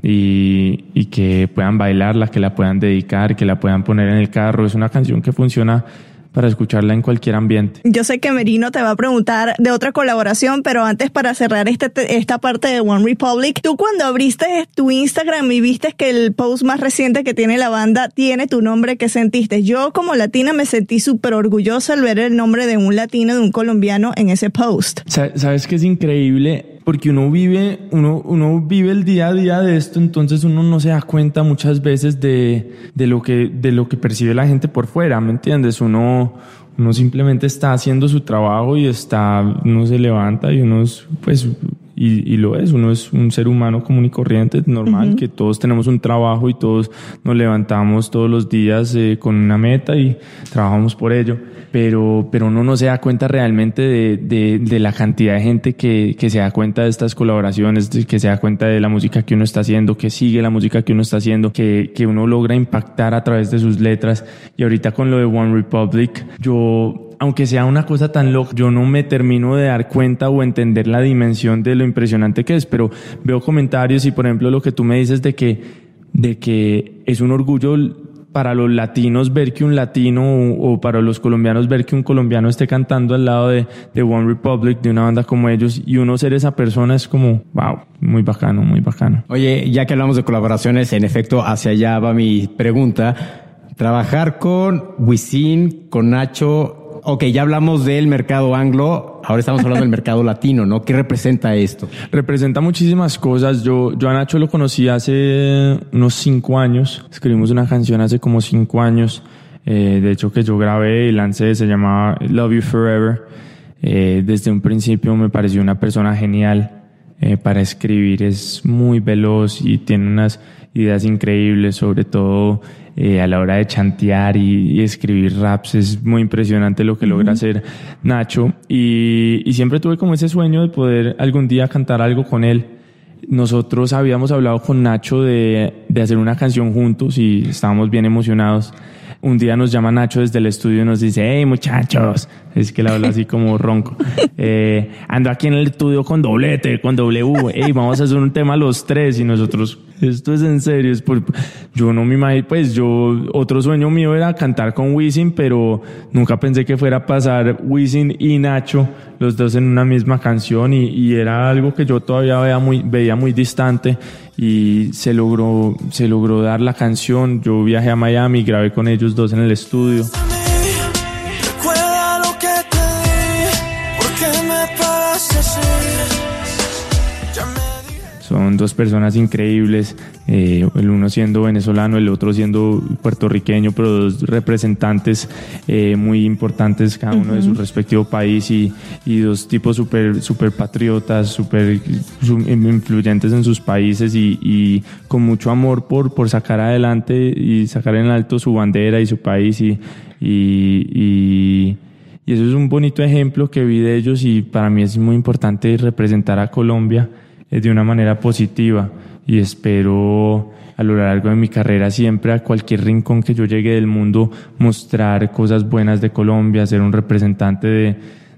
S9: y, y, que puedan bailarla, que la puedan dedicar, que la puedan poner en el carro. Es una canción que funciona para escucharla en cualquier ambiente.
S2: Yo sé que Merino te va a preguntar de otra colaboración, pero antes para cerrar este, esta parte de One Republic, tú cuando abriste tu Instagram y viste que el post más reciente que tiene la banda tiene tu nombre, ¿qué sentiste? Yo como latina me sentí súper orgullosa al ver el nombre de un latino, de un colombiano en ese post.
S9: ¿Sabes qué es increíble? Porque uno vive, uno, uno vive el día a día de esto, entonces uno no se da cuenta muchas veces de, de, lo, que, de lo que percibe la gente por fuera, ¿me entiendes? Uno, uno simplemente está haciendo su trabajo y está, uno se levanta y uno es, pues, y, y, lo es, uno es un ser humano común y corriente, normal, uh -huh. que todos tenemos un trabajo y todos nos levantamos todos los días eh, con una meta y trabajamos por ello pero, pero uno no se da cuenta realmente de, de, de la cantidad de gente que, que, se da cuenta de estas colaboraciones, que se da cuenta de la música que uno está haciendo, que sigue la música que uno está haciendo, que, que uno logra impactar a través de sus letras. Y ahorita con lo de One Republic, yo aunque sea una cosa tan loca, yo no me termino de dar cuenta o entender la dimensión de lo impresionante que es, pero veo comentarios y por ejemplo lo que tú me dices de que, de que es un orgullo para los latinos ver que un latino o, para los colombianos ver que un colombiano esté cantando al lado de, de, One Republic, de una banda como ellos, y uno ser esa persona es como, wow, muy bacano, muy bacano.
S8: Oye, ya que hablamos de colaboraciones, en efecto, hacia allá va mi pregunta. Trabajar con Wisin, con Nacho, ok, ya hablamos del mercado anglo, ahora estamos hablando del mercado latino, ¿no? ¿Qué representa esto?
S9: Representa muchísimas cosas. Yo, yo a Nacho lo conocí hace unos cinco años. Escribimos una canción hace como cinco años. Eh, de hecho, que yo grabé y lancé, se llamaba Love You Forever. Eh, desde un principio me pareció una persona genial eh, para escribir. Es muy veloz y tiene unas ideas increíbles, sobre todo eh, a la hora de chantear y, y, escribir raps. Es muy impresionante lo que logra uh -huh. hacer Nacho. Y, y, siempre tuve como ese sueño de poder algún día cantar algo con él. Nosotros habíamos hablado con Nacho de, de hacer una canción juntos y estábamos bien emocionados. Un día nos llama Nacho desde el estudio y nos dice, hey muchachos, es que le habla así como ronco. Eh, ando aquí en el estudio con doblete, con W, hey, vamos a hacer un tema los tres. Y nosotros, esto es en serio, es por, yo no me imagino, pues yo, otro sueño mío era cantar con Wisin, pero nunca pensé que fuera a pasar Wisin y Nacho, los dos en una misma canción. Y, y era algo que yo todavía veía muy, veía muy distante y se logró, se logró dar la canción. Yo viajé a Miami, grabé con ellos dos en el estudio. Son dos personas increíbles, eh, el uno siendo venezolano, el otro siendo puertorriqueño, pero dos representantes eh, muy importantes cada uno uh -huh. de su respectivo país y, y dos tipos súper super patriotas, súper influyentes en sus países y, y, con mucho amor por, por sacar adelante y sacar en alto su bandera y su país y, y y eso es un bonito ejemplo que vi de ellos y para mí es muy importante representar a Colombia de una manera positiva y espero a lo largo de mi carrera siempre a cualquier rincón que yo llegue del mundo mostrar cosas buenas de Colombia, ser un representante de,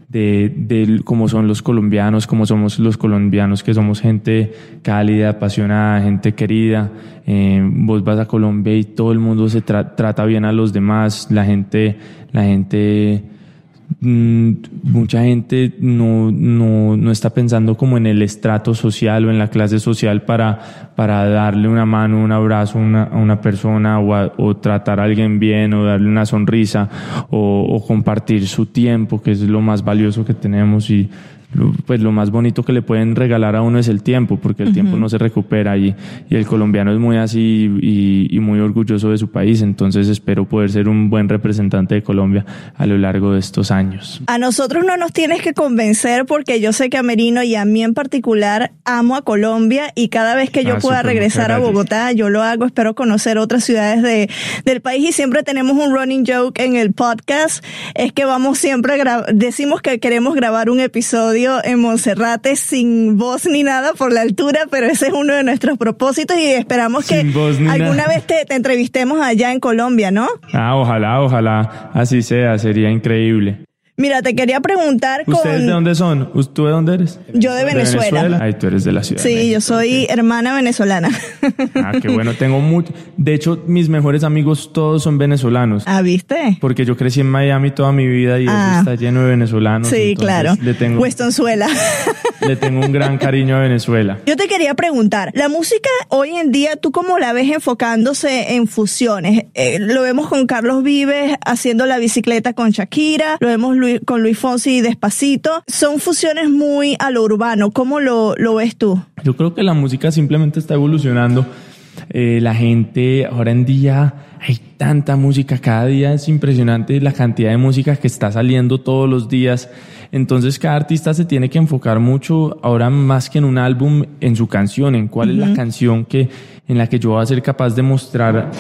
S9: de, de cómo son los colombianos, cómo somos los colombianos, que somos gente cálida, apasionada, gente querida. Eh, vos vas a Colombia y todo el mundo se tra trata bien a los demás, la gente, la gente mucha gente no, no, no está pensando como en el estrato social o en la clase social para, para darle una mano, un abrazo una, a una persona o, a- tratar a alguien bien o darle una sonrisa o, o compartir su tiempo, que es lo más valioso que tenemos y pues lo más bonito que le pueden regalar a uno es el tiempo, porque el tiempo no se recupera y, y el colombiano es muy así y, y muy orgulloso de su país, entonces espero poder ser un buen representante de Colombia a lo largo de estos años.
S2: A nosotros no nos tienes que convencer porque yo sé que a Merino y a mí en particular amo a Colombia y cada vez que yo
S9: Ah,
S2: pueda regresar a. Bogotá yo lo hago, espero conocer otras ciudades de, del país y siempre tenemos un running joke en el podcast, es que vamos siempre a decimos que queremos grabar un episodio en Monserrate sin voz ni nada por la altura, pero ese es uno de nuestros propósitos y esperamos que
S9: Sin
S2: alguna
S9: nada.
S2: vez te, te entrevistemos allá en Colombia, ¿no?
S9: Ah, ojalá, ojalá así sea, sería increíble.
S2: Mira, te quería preguntar con...
S9: ¿Ustedes de dónde son? ¿Tú de dónde eres?
S2: Yo de Venezuela.
S9: Ay, tú eres de la ciudad. de
S2: Sí,
S9: México.
S2: yo soy hermana venezolana.
S9: Ah, qué bueno, tengo mucho. De hecho, mis mejores amigos todos son venezolanos.
S2: ah, ¿viste?
S9: Porque yo crecí en Miami toda mi vida y
S2: Ah.
S9: eso está lleno de venezolanos.
S2: Sí, claro.
S9: Le tengo,
S2: Westonzuela.
S9: le tengo un gran cariño a Venezuela.
S2: Yo te quería preguntar, la música hoy en día, ¿tú cómo la ves enfocándose en fusiones? Eh, lo vemos con Carlos Vives haciendo la bicicleta con Shakira, lo vemos Luis- con Luis Fonsi y Despacito. Son fusiones muy a lo urbano. ¿Cómo lo, lo ves tú?
S9: Yo creo que la música simplemente está evolucionando. Eh, la gente, ahora en día, hay tanta música, cada día es impresionante la cantidad de música que está saliendo todos los días. Entonces cada artista se tiene que enfocar mucho, ahora más que en un álbum, en su canción, en cuál es la canción que, en la que yo voy a ser capaz de mostrar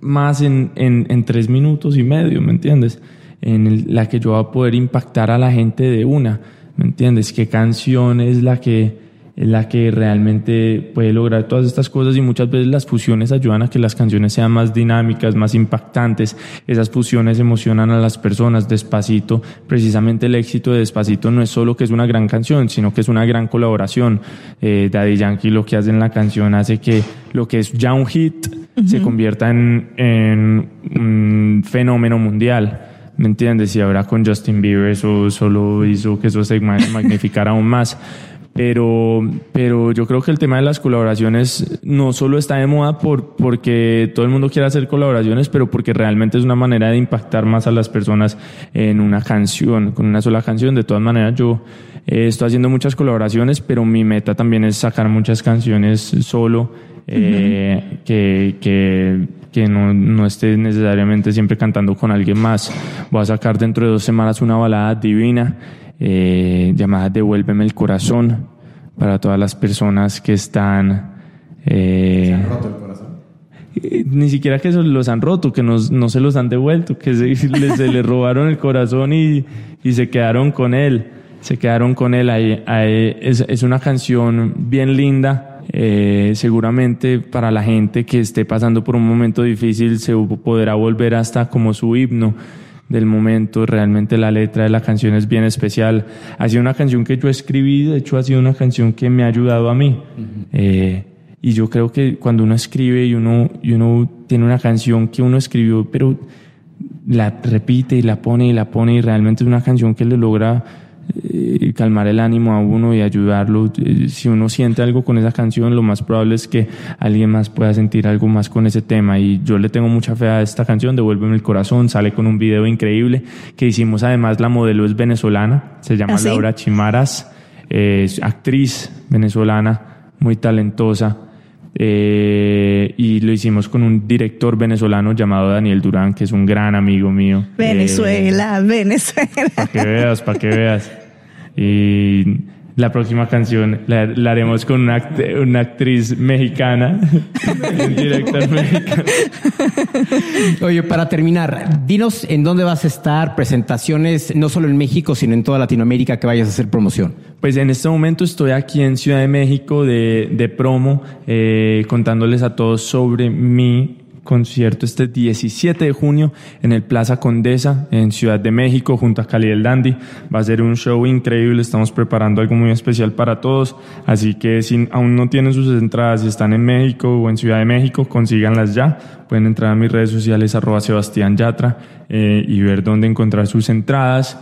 S9: más en, en, en tres minutos y medio, ¿me entiendes? En el- la que yo voy a poder impactar a la gente de una, ¿me entiendes? ¿Qué canción es la que, es la que realmente puede lograr todas estas cosas? Y muchas veces las fusiones ayudan a que las canciones sean más dinámicas, más impactantes. Esas fusiones emocionan a las personas. Despacito, precisamente el éxito de Despacito no es solo que es una gran canción, sino que es una gran colaboración. Eh, Daddy Yankee lo que hace en la canción hace que lo que es ya un hit se convierta en, en un fenómeno mundial. ¿Me entiendes? Y ahora con Justin Bieber eso solo hizo que eso se ma- magnificara aún más. Pero, pero yo creo que el tema de las colaboraciones no solo está de moda por, porque todo el mundo quiere hacer colaboraciones, pero porque realmente es una manera de impactar más a las personas en una canción, con una sola canción. De todas maneras, yo eh, estoy haciendo muchas colaboraciones, pero mi meta también es sacar muchas canciones solo, eh, que, que, que no, no esté necesariamente siempre cantando con alguien más. Voy a sacar dentro de dos semanas una balada divina eh, llamada Devuélveme el corazón para todas las personas que están... eh, eh, Ni siquiera que los han roto, que nos- no se los han devuelto, que se, les- se les robaron el corazón y, y se quedaron con él. Se quedaron con él. Ahí, ahí es, es una canción bien linda. Eh, seguramente para la gente que esté pasando por un momento difícil se podrá volver hasta como su himno del momento. Realmente la letra de la canción es bien especial. Ha sido una canción que yo escribí, de hecho ha sido una canción que me ha ayudado a mí. Eh, y yo creo que cuando uno escribe y uno, y uno tiene una canción que uno escribió, pero la repite y la pone y la pone y realmente es una canción que le logra eh, calmar el ánimo a uno y ayudarlo. Eh, Si uno siente algo con esa canción, lo más probable es que alguien más pueda sentir algo más con ese tema. Y yo le tengo mucha fe a esta canción, Devuélveme el corazón, sale con un video increíble que hicimos. Además, la modelo es venezolana, se llama
S2: ¿Ah, sí?
S9: Laura Chimaras, eh, es actriz venezolana, muy talentosa. Eh, y lo hicimos con un director venezolano llamado Daniel Durán, que es un gran amigo mío. Eh,
S2: Venezuela, Venezuela.
S9: para que veas, para que veas. Y la próxima canción la, la haremos con una, act- una actriz mexicana, un director mexicano.
S8: Oye, para terminar, dinos en dónde vas a estar, presentaciones, no solo en México, sino en toda Latinoamérica que vayas a hacer promoción.
S9: Pues en este momento estoy aquí en Ciudad de México de, de promo, eh, contándoles a todos sobre mi concierto este 17 de junio en el Plaza Condesa en Ciudad de México junto a Cali del Dandy. Va a ser un show increíble, estamos preparando algo muy especial para todos, así que si aún no tienen sus entradas y están en México o en Ciudad de México, consíganlas ya. Pueden entrar a mis redes sociales arroba Sebastián Yatra eh, y ver dónde encontrar sus entradas.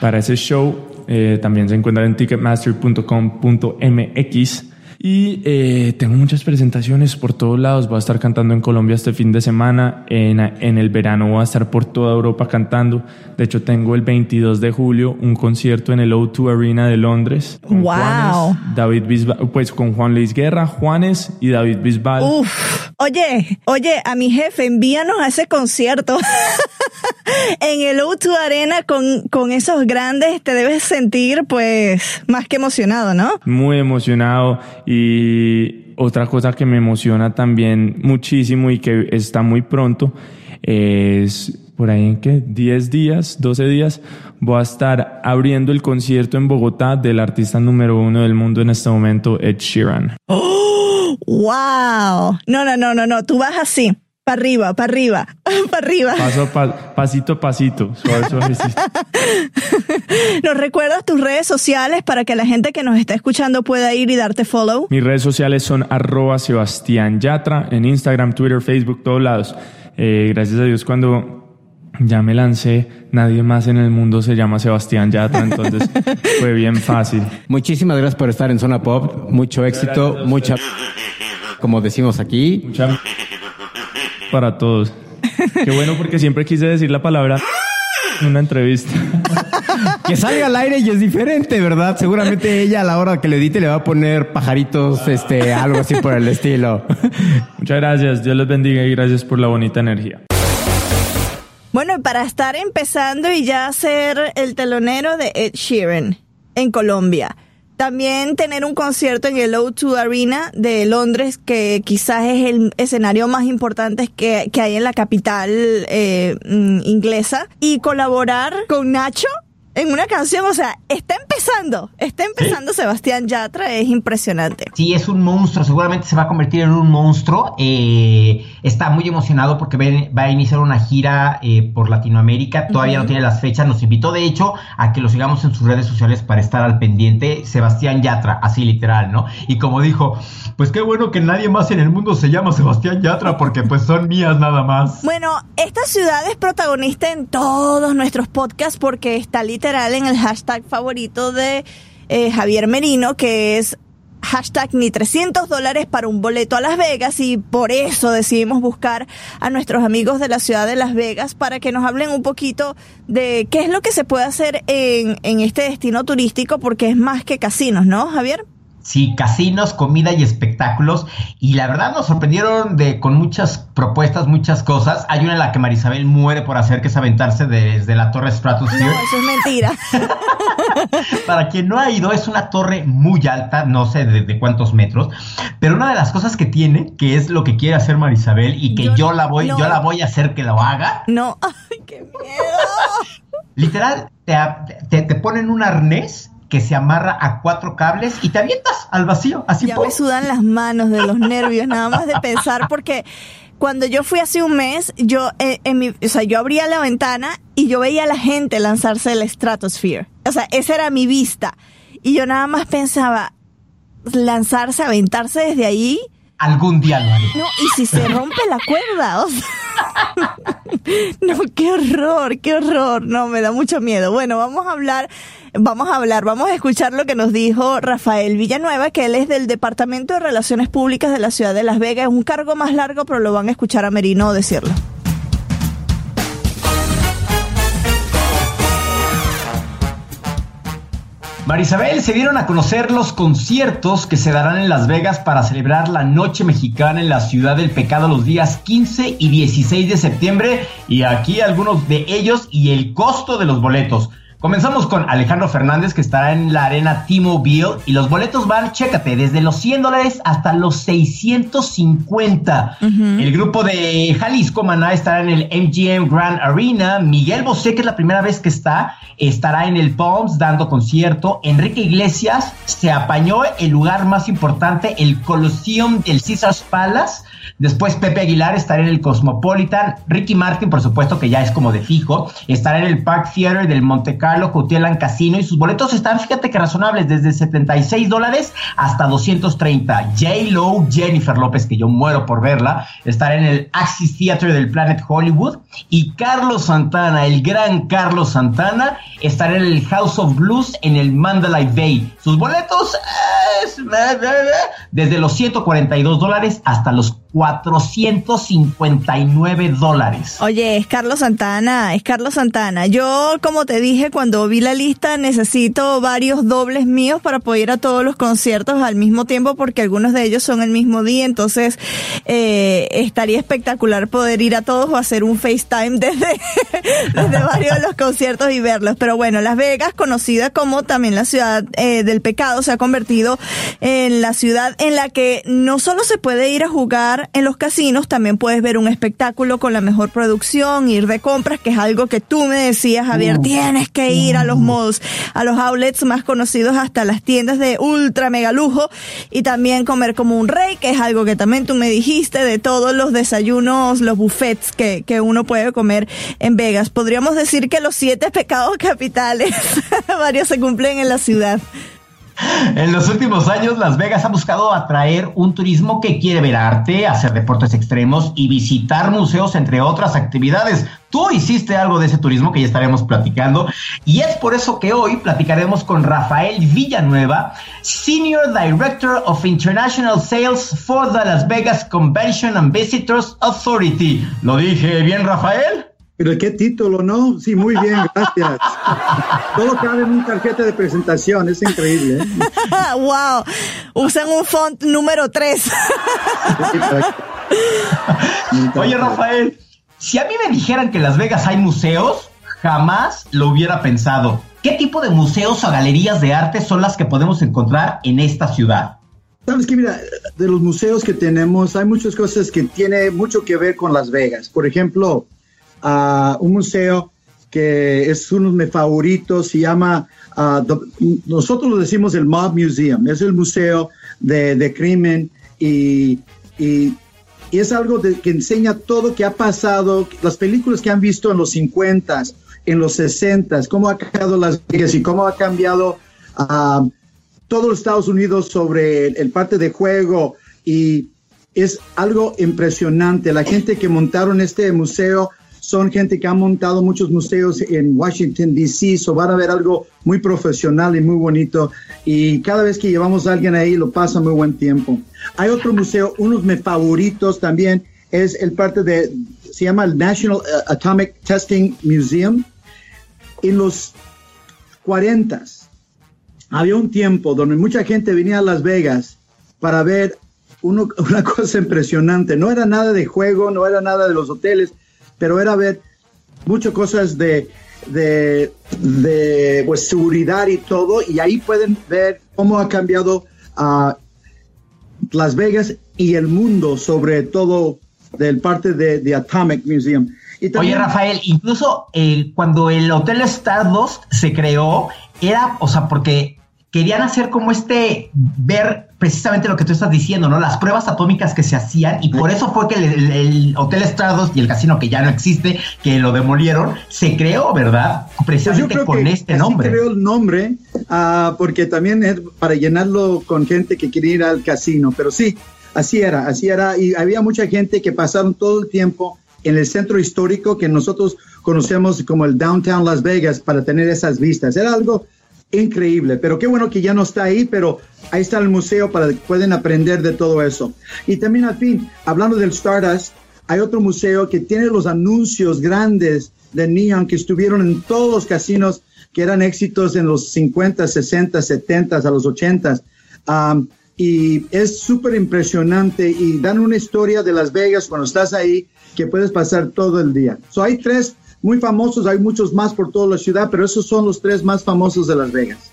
S9: para ese show. Eh, también se encuentra en ticketmaster.com.mx. Y eh, tengo muchas presentaciones por todos lados. Voy a estar cantando en Colombia este fin de semana. En, en, el verano voy a estar por toda Europa cantando. De hecho, tengo el 22 de julio un concierto en el O2 Arena de Londres.
S2: Con ¡Wow!
S9: Juanes, David Bisbal, pues con Juan Luis Guerra, Juanes y David Bisbal.
S2: Uf. Oye, oye, a mi jefe, envíanos a ese concierto. en el O2 Arena con, con esos grandes te debes sentir pues más que emocionado, ¿no?
S9: Muy emocionado y otra cosa que me emociona también muchísimo y que está muy pronto es por ahí en que 10 días, 12 días, voy a estar abriendo el concierto en Bogotá del artista número uno del mundo en este momento, Ed Sheeran.
S2: ¡Oh! ¡Wow! No, no, no, no, no, tú vas así. Para arriba, para arriba, para arriba.
S9: Paso, pa, pasito, pasito, suave, suavecito.
S2: ¿Nos recuerdas tus redes sociales para que la gente que nos está escuchando pueda ir y darte follow?
S9: Mis redes sociales son arroba Sebastián Yatra en Instagram, Twitter, Facebook, todos lados. Eh, gracias a Dios cuando ya me lancé, nadie más en el mundo se llama Sebastián Yatra, entonces fue bien fácil.
S8: Muchísimas gracias por estar en Zona Pop, mucho éxito, mucha... Como decimos aquí.
S9: Mucha para todos. Qué bueno porque siempre quise decir la palabra en una entrevista.
S8: que salga al aire y es diferente, ¿verdad? Seguramente ella a la hora que le edite le va a poner pajaritos, este, algo así por el estilo.
S9: Muchas gracias, Dios les bendiga y gracias por la bonita energía.
S2: Bueno, para estar empezando y ya ser el telonero de Ed Sheeran en Colombia también tener un concierto en el O2 Arena de Londres, que quizás es el escenario más importante que, que hay en la capital eh, inglesa, y colaborar con Nacho en una canción, o sea, está empezando, está empezando ¿Sí? Sebastián Yatra, es impresionante.
S3: Sí, es un monstruo, seguramente se va a convertir en un monstruo. Eh, está muy emocionado porque va a iniciar una gira eh, por Latinoamérica, todavía uh -huh. no tiene las fechas, nos invitó de hecho a que lo sigamos en sus redes sociales para estar al pendiente. Sebastián Yatra, así literal, ¿no? Y como dijo, pues qué bueno que nadie más en el mundo se llama Sebastián Yatra porque pues son mías nada más.
S2: Bueno, esta ciudad es protagonista en todos nuestros podcasts porque está literal en el hashtag favorito de eh, Javier Merino, que es hashtag ni 300 dólares para un boleto a Las Vegas y por eso decidimos buscar a nuestros amigos de la ciudad de Las Vegas para que nos hablen un poquito de qué es lo que se puede hacer en, en este destino turístico porque es más que casinos, ¿no, Javier?
S3: Sí, casinos, comida y espectáculos. Y la verdad nos sorprendieron de con muchas propuestas, muchas cosas. Hay una en la que Marisabel muere por hacer, que es aventarse desde la torre Stratosphere.
S2: No, eso es mentira.
S3: Para quien no ha ido, es una torre muy alta, no sé de, de, cuántos metros. Pero una de las cosas que tiene, que es lo que quiere hacer Marisabel y que yo, yo la voy, no. yo la voy a hacer que lo haga.
S2: No, ay, qué miedo.
S3: Literal, te, te, te ponen un arnés que se amarra a cuatro cables y te avientas al vacío. Así
S2: ya me sudan las manos de los nervios, nada más de pensar, porque cuando yo fui hace un mes, yo, eh, en mi, o sea, yo abría la ventana y yo veía a la gente lanzarse del Stratosphere. O sea, esa era mi vista. Y yo nada más pensaba, lanzarse, aventarse desde ahí.
S3: Algún día lo haré.
S2: No, y si se rompe la cuerda, o sea. no, qué horror, qué horror. No, me da mucho miedo. Bueno, vamos a hablar, vamos a hablar, vamos a escuchar lo que nos dijo Rafael Villanueva, que él es del Departamento de Relaciones Públicas de la Ciudad de Las Vegas. Es un cargo más largo, pero lo van a escuchar a Merino decirlo.
S3: Marisabel, se dieron a conocer los conciertos que se darán en Las Vegas para celebrar la Noche Mexicana en la Ciudad del Pecado los días 15 y 16 de septiembre y aquí algunos de ellos y el costo de los boletos. Comenzamos con Alejandro Fernández que estará en la arena T-Mobile y los boletos van, chécate, desde los 100 dólares hasta los 650. Uh -huh. El grupo de Jalisco Maná estará en el MGM Grand Arena. Miguel Bosé, que es la primera vez que está, estará en el Palms dando concierto. Enrique Iglesias se apañó el lugar más importante, el Coliseum del Caesars Palace. Después Pepe Aguilar estará en el Cosmopolitan. Ricky Martin, por supuesto, que ya es como de fijo, estará en el Park Theater del Monte Carlo Hotel and Casino y sus boletos están, fíjate que razonables, desde 76 dólares hasta 230. J. Lo, Jennifer López, que yo muero por verla, estará en el Axis Theater del Planet Hollywood y Carlos Santana, el gran Carlos Santana, estará en el House of Blues en el Mandalay Bay. Sus boletos es, desde los 142 dólares hasta los 459 dólares.
S2: Oye, es Carlos Santana, es Carlos Santana. Yo, como te dije, cuando vi la lista, necesito varios dobles míos para poder ir a todos los conciertos al mismo tiempo, porque algunos de ellos son el mismo día, entonces eh, estaría espectacular poder ir a todos o hacer un FaceTime desde, desde varios de los conciertos y verlos. Pero bueno, Las Vegas, conocida como también la ciudad eh, del pecado, se ha convertido en la ciudad en la que no solo se puede ir a jugar en los casinos también puedes ver un espectáculo con la mejor producción, ir de compras, que es algo que tú me decías, Javier, tienes que ir a los malls, a los outlets más conocidos hasta las tiendas de ultra mega lujo y también comer como un rey, que es algo que también tú me dijiste de todos los desayunos, los buffets que, que uno puede comer en Vegas. Podríamos decir que los siete pecados capitales, varios se cumplen en la ciudad.
S3: En los últimos años, Las Vegas ha buscado atraer un turismo que quiere ver arte, hacer deportes extremos y visitar museos, entre otras actividades. Tú hiciste algo de ese turismo que ya estaremos platicando y es por eso que hoy platicaremos con Rafael Villanueva, Senior Director of International Sales for the Las Vegas Convention and Visitors Authority. ¿Lo dije bien, Rafael?
S10: Pero qué título, ¿no? Sí, muy bien, gracias. Todo cabe en un tarjeta de presentación, es increíble. ¿eh?
S2: ¡Wow! Usan un font número 3.
S3: Oye, Rafael, si a mí me dijeran que en Las Vegas hay museos, jamás lo hubiera pensado. ¿Qué tipo de museos o galerías de arte son las que podemos encontrar en esta ciudad?
S10: Sabes que mira, de los museos que tenemos, hay muchas cosas que tienen mucho que ver con Las Vegas. Por ejemplo, a un museo que es uno de mis favoritos, se llama, nosotros lo decimos el Mob Museum, es el museo de, crimen y, y, es algo que enseña todo que ha pasado, las películas que han visto en los 50, en los 60, cómo ha cambiado Las y cómo ha cambiado a todos los Estados Unidos sobre el parte de juego y es algo impresionante. La gente que montaron este museo son gente que ha montado muchos museos en Washington, D.C., so van a ver algo muy profesional y muy bonito. Y cada vez que llevamos a alguien ahí, lo pasa muy buen tiempo. Hay otro museo, unos de mis favoritos también, es el parte de, se llama el National uh, Atomic Testing Museum. En los 40 había un tiempo donde mucha gente venía a Las Vegas para ver una cosa impresionante. No era nada de juego, no era nada de los hoteles, pero era ver muchas cosas de, de, pues, seguridad y todo, y ahí pueden ver cómo ha cambiado a Las Vegas y el mundo, sobre todo del parte de, Atomic Museum.
S3: Oye, Rafael, incluso eh, cuando el Hotel Stardust se creó, era, o sea, porque querían hacer como este, ver precisamente lo que tú estás diciendo, ¿no? Las pruebas atómicas que se hacían y por eso fue que el, Hotel Estrados y el casino que ya no existe, que lo demolieron, se creó, ¿verdad? Precisamente pues con este nombre.
S10: Se creó el nombre uh, porque también es para llenarlo con gente que quiere ir al casino, pero sí, así era, así era y había mucha gente que pasaron todo el tiempo en el centro histórico que nosotros conocemos como el Downtown Las Vegas para tener esas vistas. Era algo increíble. Pero qué bueno que ya no está ahí, pero ahí está el museo para que pueden aprender de todo eso. Y también al fin, hablando del Stardust, hay otro museo que tiene los anuncios grandes de Neon que estuvieron en todos los casinos que eran éxitos en los 50, 60, 70, a los 80. Um, y es súper impresionante y dan una historia de Las Vegas cuando estás ahí que puedes pasar todo el día. So hay tres muy famosos, hay muchos más por toda la ciudad, pero esos son los tres más famosos de Las Vegas.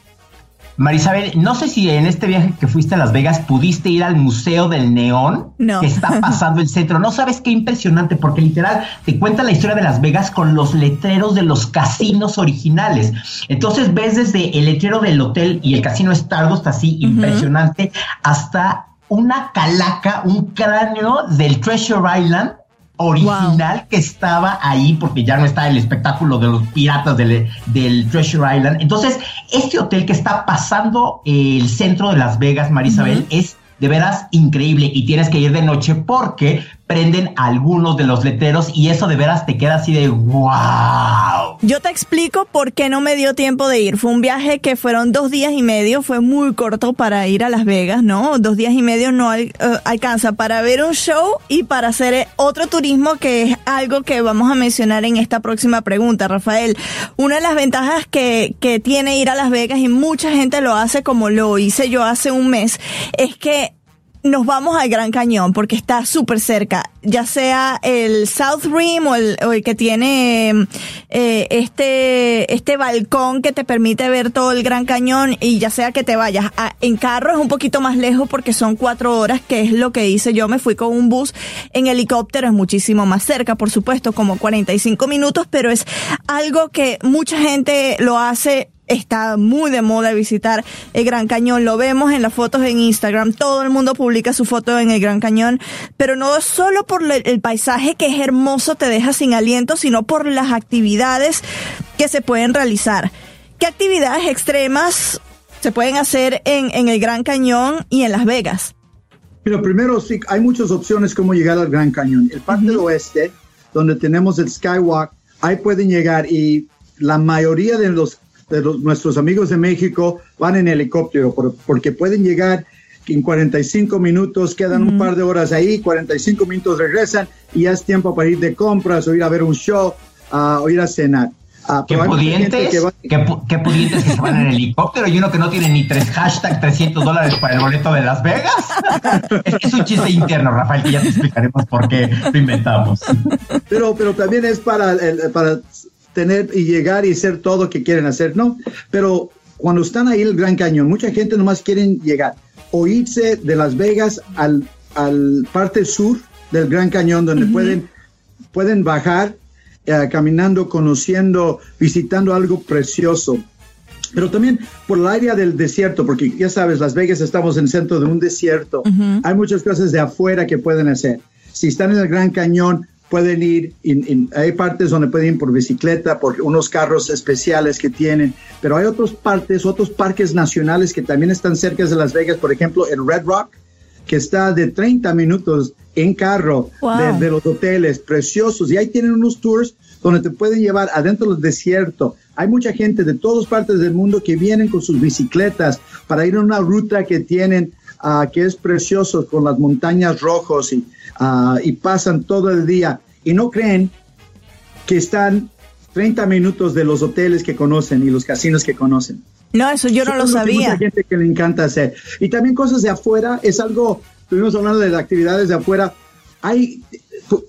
S3: Marisabel, no sé si en este viaje que fuiste a Las Vegas pudiste ir al Museo del Neón que está pasando el centro. No sabes qué impresionante, porque literal te cuenta la historia de Las Vegas con los letreros de los casinos originales. Entonces ves desde el letrero del hotel y el casino Stardust así impresionante hasta una calaca, un cráneo del Treasure Island original que estaba ahí, porque ya no está el espectáculo de los piratas del, del Treasure Island. Entonces, este hotel que está pasando el centro de Las Vegas, Marisabel, es de veras increíble y tienes que ir de noche porque prenden algunos de los letreros y eso de veras te queda así de wow.
S2: Yo te explico por qué no me dio tiempo de ir. Fue un viaje que fueron dos días y medio, fue muy corto para ir a Las Vegas, ¿no? Dos días y medio no eh, alcanza para ver un show y para hacer eh, otro turismo que es algo que vamos a mencionar en esta próxima pregunta, Rafael. Una de las ventajas que, que tiene ir a Las Vegas y mucha gente lo hace como lo hice yo hace un mes, es que nos vamos al Gran Cañón porque está súper cerca, ya sea el South Rim o el, o el que tiene eh, este, este balcón que te permite ver todo el Gran Cañón y ya sea que te vayas a- en carro es un poquito más lejos porque son cuatro horas, que es lo que hice yo, me fui con un bus, en helicóptero es muchísimo más cerca, por supuesto, como 45 minutos, pero es algo que mucha gente lo hace está muy de moda visitar el Gran Cañón. Lo vemos en las fotos en Instagram. Todo el mundo publica su foto en el Gran Cañón. Pero no solo por el paisaje que es hermoso, te deja sin aliento, sino por las actividades que se pueden realizar. ¿Qué actividades extremas se pueden hacer en, en el Gran Cañón y en Las Vegas?
S10: Pero primero sí, hay muchas opciones cómo llegar al Gran Cañón. El parte del oeste, donde tenemos el Skywalk, ahí pueden llegar y la mayoría de los de los- nuestros amigos de México van en helicóptero por- porque pueden llegar en 45 minutos, quedan un par de horas ahí, 45 minutos regresan y ya es tiempo para ir de compras o ir a ver un show ah, o ir a cenar. Ah,
S3: Qué pudientes,
S10: que va-
S3: qué, pu- qué pudientes que se van en helicóptero y uno que no tiene ni tres hashtag 300 dólares para el boleto de Las Vegas. es que es un chiste interno, Rafael, que ya te explicaremos por qué lo inventamos.
S10: pero, pero también es para, el- para tener y llegar y hacer todo lo que quieren hacer, ¿no? Pero cuando están ahí el Gran Cañón, mucha gente nomás quieren llegar o irse de Las Vegas al, al parte sur del Gran Cañón, donde pueden, pueden bajar eh, caminando, conociendo, visitando algo precioso. Pero también por el área del desierto, porque ya sabes, Las Vegas estamos en el centro de un desierto. Hay muchas cosas de afuera que pueden hacer. Si están en el Gran Cañón, pueden ir, en- en- hay partes donde pueden ir por bicicleta, por unos carros especiales que tienen, pero hay otras partes, otros parques nacionales que también están cerca de Las Vegas, por ejemplo, el Red Rock, que está de 30 minutos en carro
S2: Wow.
S10: de, de los hoteles preciosos y ahí tienen unos tours donde te pueden llevar adentro del desierto. Hay mucha gente de todas partes del mundo que vienen con sus bicicletas para ir a una ruta que tienen ah, que es precioso con las montañas rojos y, ah, y pasan todo el día y no creen que están 30 minutos de los hoteles que conocen y los casinos que conocen.
S2: No, eso yo no lo
S10: Eso es que
S2: sabía.
S10: Mucha gente que le encanta hacer. Y también cosas de afuera, es algo, estuvimos hablando de las actividades de afuera. Hay,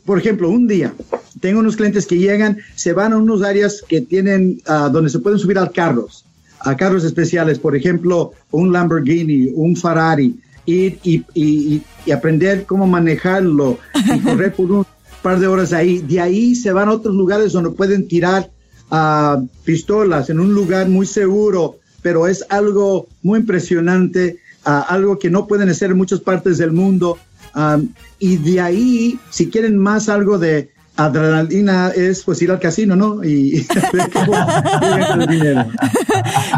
S10: por- ejemplo, un día, tengo unos clientes que llegan, se van a unos áreas que tienen, ah, donde se pueden subir a carros, a carros especiales, por ejemplo, un Lamborghini, un Ferrari, ir y, y- y aprender cómo manejarlo y correr por un par de horas ahí. De ahí se van a otros lugares donde pueden tirar ah, pistolas en un lugar muy seguro, pero es algo muy impresionante, ah, algo que no pueden hacer en muchas partes del mundo. Ah, y de ahí, si quieren más algo de adrenalina, es pues ir al casino, ¿no? Y, y.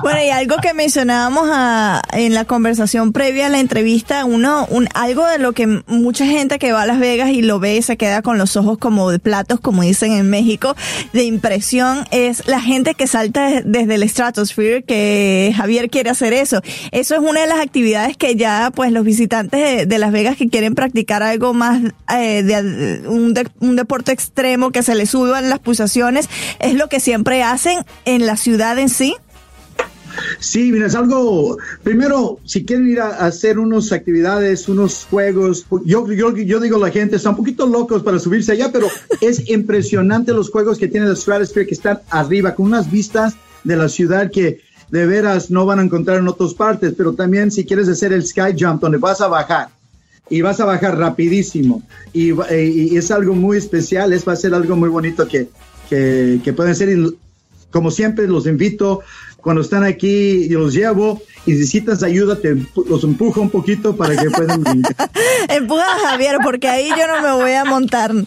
S2: Bueno, y algo que mencionábamos a- en la conversación previa a la entrevista, uno, un, algo de lo que mucha gente que va a Las Vegas y lo ve se queda con los ojos como de platos, como dicen en México, de impresión, es la gente que salta de- desde el Stratosphere, que Javier quiere hacer eso. Eso es una de las actividades que ya, pues, los visitantes de, de Las Vegas que quieren practicar algo más eh, de, un, de- un deporte extremo que se les suban las pulsaciones, es lo que siempre hacen en la ciudad en sí.
S10: Sí, mira, es algo, primero, si quieren ir a, hacer unas actividades, unos juegos, yo, yo, yo digo la gente, está un poquito locos para subirse allá, pero es impresionante los juegos que tiene el Stratosphere que están arriba, con unas vistas de la ciudad que de veras no van a encontrar en otras partes, pero también si quieres hacer el sky jump, donde vas a bajar y vas a bajar rapidísimo y, eh, y es algo muy especial, es va a ser algo muy bonito que, que, que pueden hacer y como siempre los invito cuando están aquí y los llevo y necesitas ayuda te los empujo un poquito para que puedan brincar.
S2: Empuja a Javier porque ahí yo no me voy a montar.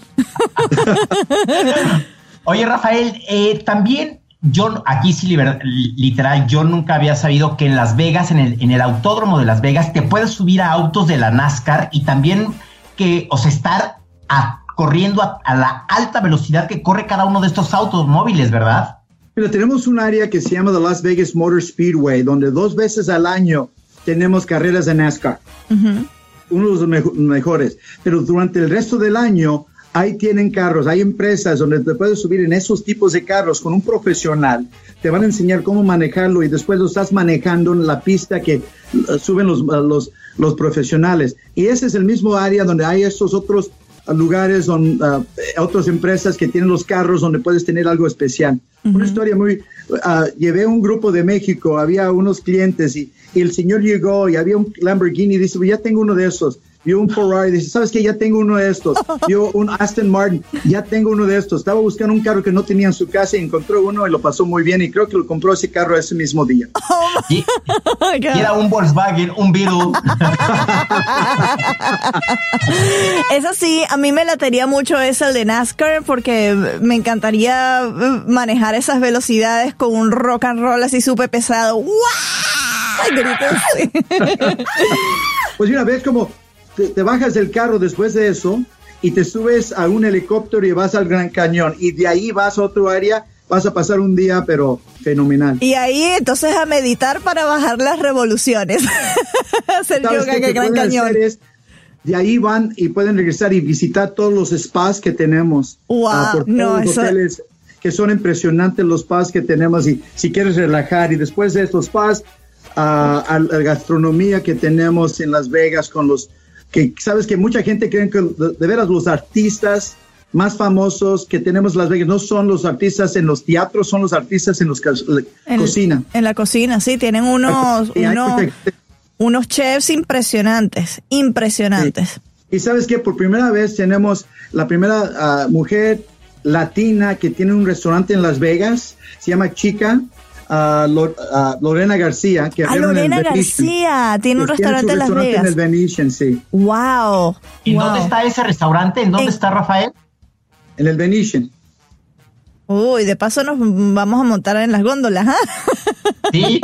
S3: Oye, Rafael, eh, también yo aquí sí literal, yo nunca había sabido que en Las Vegas, en el, en el autódromo de Las Vegas, te puedes subir a autos de la NASCAR y también que, o sea, estar corriendo a, a, la alta velocidad que corre cada uno de estos autos móviles, ¿verdad?
S10: Mira, tenemos un área que se llama the Las Vegas Motor Speedway, donde dos veces al año tenemos carreras de NASCAR. Uno de los mejores. Pero durante el resto del año ahí tienen carros, hay empresas donde te puedes subir en esos tipos de carros con un profesional, te van a enseñar cómo manejarlo y después lo estás manejando en la pista que uh, suben los, uh, los, los profesionales. Y ese es el mismo área donde hay estos otros lugares, donde, uh, otras empresas que tienen los carros donde puedes tener algo especial. Una historia muy... llevé un grupo de México, había unos clientes y, y, el señor llegó y había un Lamborghini y dice, ya tengo uno de esos vio un Ferrari, dice, ¿sabes qué? Ya tengo uno de estos. Vio un Aston Martin, ya tengo uno de estos. Estaba buscando un carro que no tenía en su casa y encontró uno y lo pasó muy bien y creo que lo compró ese carro ese mismo día.
S3: y, era un Volkswagen, un Beetle.
S2: Eso sí, a mí me latería mucho ese el de NASCAR porque me encantaría manejar esas velocidades con un rock and roll así súper pesado. ¡Wow!
S10: pues mira, ves como te, bajas del carro después de eso y te subes a un helicóptero y vas al Gran Cañón y de ahí vas a otro área, vas a pasar un día pero fenomenal.
S2: Y ahí entonces a meditar para bajar las revoluciones. Hacer yoga el Gran Cañón.
S10: de ahí van y pueden regresar y visitar todos los spas que tenemos.
S2: Wow,
S10: ah, por
S2: no,
S10: los hoteles que son impresionantes los spas que tenemos y si quieres relajar y después de estos spas a, a la gastronomía que tenemos en Las Vegas con los que sabes que mucha gente cree que de, veras los artistas más famosos que tenemos en Las Vegas no son los artistas en los teatros, son los artistas en los
S2: en
S10: cocina.
S2: En la cocina, sí, tienen unos, unos, unos, chefs impresionantes, impresionantes.
S10: Y sabes que por primera vez tenemos la primera ah, mujer latina que tiene un restaurante en Las Vegas, se llama Chica, a, Lorena García. Que
S2: a Lorena García, tiene un restaurante en Las Vegas.
S10: En el Venetian, sí.
S2: Wow.
S3: ¿En dónde está ese restaurante? ¿En dónde está Rafael?
S10: En el Venetian.
S2: Uy, de paso nos vamos a montar en las góndolas, ¿ah?
S3: ¿Sí?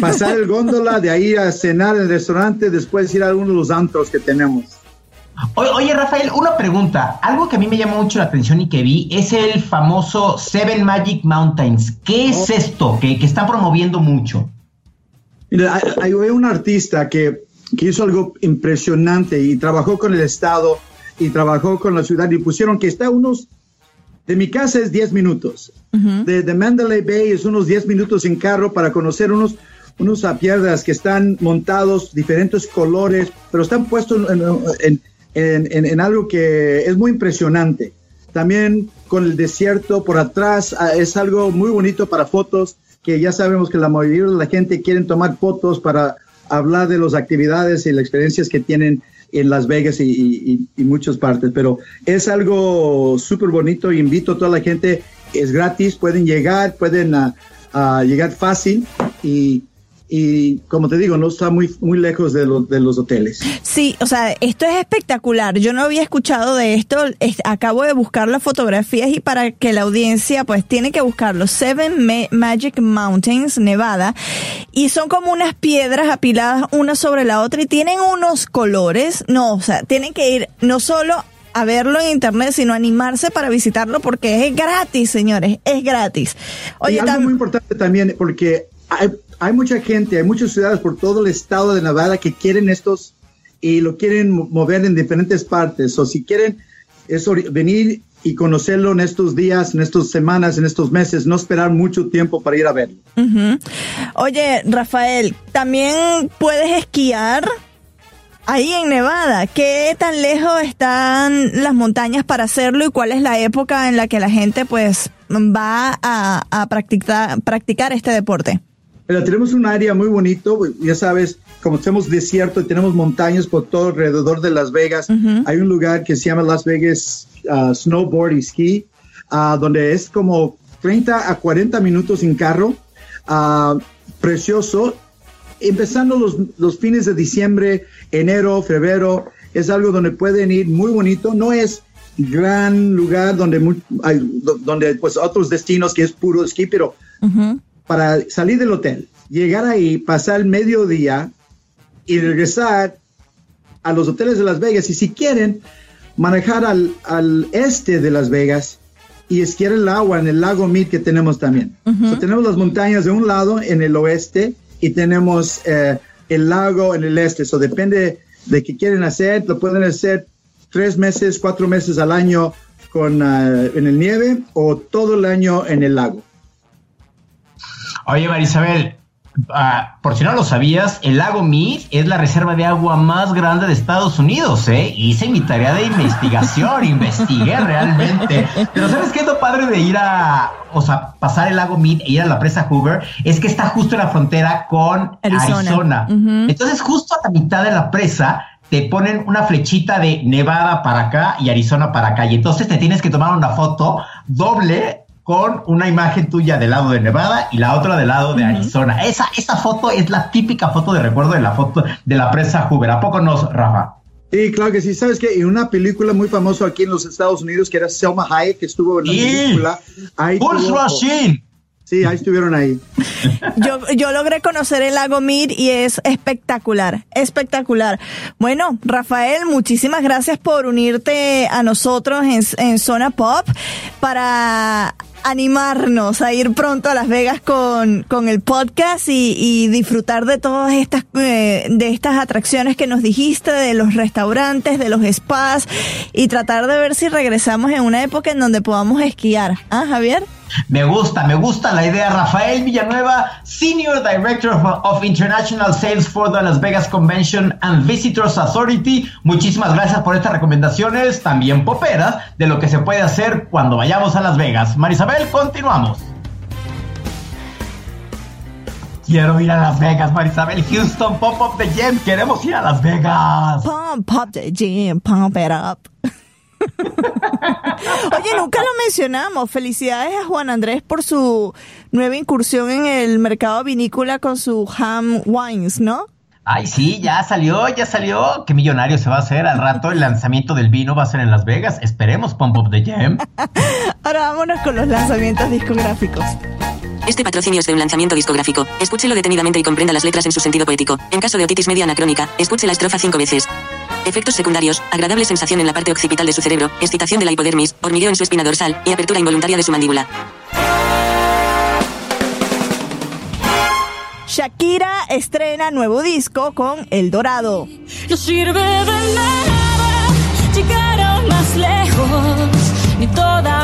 S10: Pasar el góndola, de ahí a cenar en el restaurante, después ir a uno de los antros que tenemos.
S3: Oye, Rafael, una pregunta. Algo que a mí me llamó mucho la atención y que vi es el famoso Seven Magic Mountains. ¿Qué es oh. esto que, que están promoviendo mucho?
S10: Mira, hay, un artista que, que, hizo algo impresionante y trabajó con el Estado y trabajó con la ciudad y pusieron que está unos, de mi casa es 10 minutos, de, de, Mandalay Bay es unos 10 minutos en carro para conocer unos, unos piedras que están montados, diferentes colores, pero están puestos en en, algo que es muy impresionante. También con el desierto por atrás ah, es algo muy bonito para fotos, que ya sabemos que la mayoría de la gente quiere tomar fotos para hablar de las actividades y las experiencias que tienen en Las Vegas y, muchas partes, pero es algo súper bonito. Invito a toda la gente, es gratis, pueden llegar, pueden ah, llegar fácil y y como te digo, no está muy, muy lejos de, de los hoteles.
S2: Sí, o sea, esto es espectacular. Yo no había escuchado de esto. acabo de buscar las fotografías y para que la audiencia pues tiene que buscarlo. Seven Magic Mountains, Nevada. Y son como unas piedras apiladas una sobre la otra y tienen unos colores. No, o sea, tienen que ir no solo a verlo en internet, sino animarse para visitarlo porque es gratis, señores, es gratis.
S10: Oye, y algo muy importante también, porque hay, hay mucha gente, hay muchas ciudades por todo el estado de Nevada que quieren estos y lo quieren mover en diferentes partes. O si quieren eso, venir y conocerlo en estos días, en estas semanas, en estos meses, no esperar mucho tiempo para ir a verlo.
S2: Oye, Rafael, también puedes esquiar ahí en Nevada. ¿Qué tan lejos están las montañas para hacerlo y cuál es la época en la que la gente pues va a, a practicar, practicar este deporte?
S10: Pero tenemos un área muy bonito, ya sabes, como tenemos desierto y tenemos montañas por todo alrededor de Las Vegas, hay un lugar que se llama Las Vegas uh, Snowboard y Ski, uh, donde es como 30 a 40 minutos en carro, uh, precioso, empezando los, los fines de diciembre, enero, febrero, es algo donde pueden ir muy bonito, no es gran lugar donde hay do- donde pues otros destinos que es puro esquí, pero para salir del hotel, llegar ahí, pasar el mediodía y regresar a los hoteles de Las Vegas y si quieren manejar al, al este de Las Vegas y esquiar el agua en el lago Mead que tenemos también. So, tenemos las montañas de un lado en el oeste y tenemos eh, el lago en el este. Eso depende de qué quieren hacer. Lo pueden hacer tres meses, cuatro meses al año con, ah, en el nieve o todo el año en el lago.
S3: Oye, Marisabel, ah, por si no lo sabías, el lago Mead es la reserva de agua más grande de Estados Unidos, ¿eh? Hice mi tarea de investigación, investigué realmente. Pero ¿sabes qué es lo padre de ir a, o sea, pasar el lago Mead e ir a la presa Hoover? Es que está justo en la frontera con
S2: Arizona.
S3: Entonces, justo a la mitad de la presa te ponen una flechita de Nevada para acá y Arizona para acá. Y entonces te tienes que tomar una foto doble con una imagen tuya del lado de Nevada y la otra del lado de Arizona. Esa, esa foto es la típica foto de recuerdo de la foto de la presa Hoover. ¿A poco no, Rafa?
S10: Sí, claro que sí. ¿Sabes qué? Y una película muy famosa aquí en los Estados Unidos que era Selma Hayek, que estuvo en la
S3: Sí.
S10: película. Ahí
S3: Pulse
S10: tuvo-
S3: Machine.
S10: Sí, ahí estuvieron ahí.
S2: Yo, yo logré conocer el lago Mead y es espectacular, espectacular. Bueno, Rafael, muchísimas gracias por unirte a nosotros en, en Zona Pop para animarnos a ir pronto a Las Vegas con, con el podcast y, y disfrutar de todas estas, eh, de estas atracciones que nos dijiste, de los restaurantes, de los spas y tratar de ver si regresamos en una época en donde podamos esquiar. ¿Ah, Javier?
S3: Me gusta, me gusta la idea. Rafael Villanueva, Senior Director of, International Sales for the Las Vegas Convention and Visitors Authority. Muchísimas gracias por estas recomendaciones, también poperas, de lo que se puede hacer cuando vayamos a Las Vegas. Marisabel, continuamos. Quiero ir a Las Vegas, Marisabel. Houston, Pop Up the Gem. Queremos ir a Las Vegas.
S2: Pump, pop the gym, pump it up. Oye, nunca lo mencionamos. Felicidades a Juan Andrés por su nueva incursión en el mercado vinícola con su Ham Wines, ¿no?
S3: Ay, sí, ya salió, ya salió. Qué millonario se va a hacer al rato. El lanzamiento del vino va a ser en Las Vegas. Esperemos, Pump Up the Gem.
S2: Ahora vámonos con los lanzamientos discográficos.
S11: Este patrocinio es de un lanzamiento discográfico. Escúchelo detenidamente y comprenda las letras en su sentido poético. En caso de otitis media anacrónica, escuche la estrofa cinco veces. Efectos secundarios, agradable sensación en la parte occipital de su cerebro, excitación de la hipodermis, hormigueo en su espina dorsal y apertura involuntaria de su mandíbula.
S2: Shakira estrena nuevo disco con El Dorado.
S5: No sirve de nada más lejos, ni toda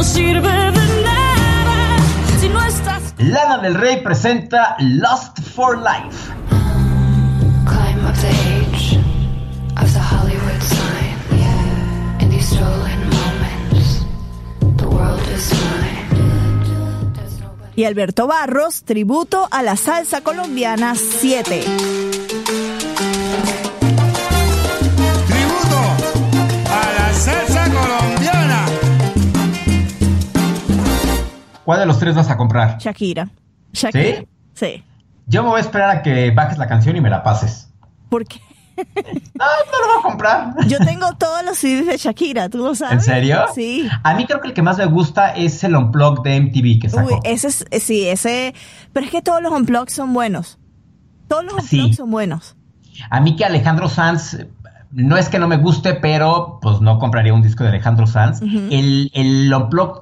S5: No sirve de nada si no estás.
S3: Lana del Rey presenta Lost for Life.
S12: Climb up the age of the Hollywood sign. In these stolen moments, the world is mine.
S2: Y Alberto Barros, tributo a la salsa colombiana 7.
S3: ¿Cuál de los tres vas a comprar?
S2: Shakira. Shakira.
S3: ¿Sí?
S2: Sí.
S3: Yo me voy a esperar a que bajes la canción y me la pases.
S2: ¿Por qué?
S3: no, no lo voy a comprar.
S2: Yo tengo todos los CDs de Shakira, ¿tú lo sabes?
S3: ¿En serio?
S2: Sí.
S3: A mí creo que el que más me gusta es el Unplugged de MTV que sacó.
S2: Uy, ese es, eh, sí, ese. Pero es que todos los unplugs son buenos. Todos los
S3: Sí.
S2: unplugs son buenos.
S3: A mí que Alejandro Sanz, no es que no me guste, pero pues no compraría un disco de Alejandro Sanz. El, el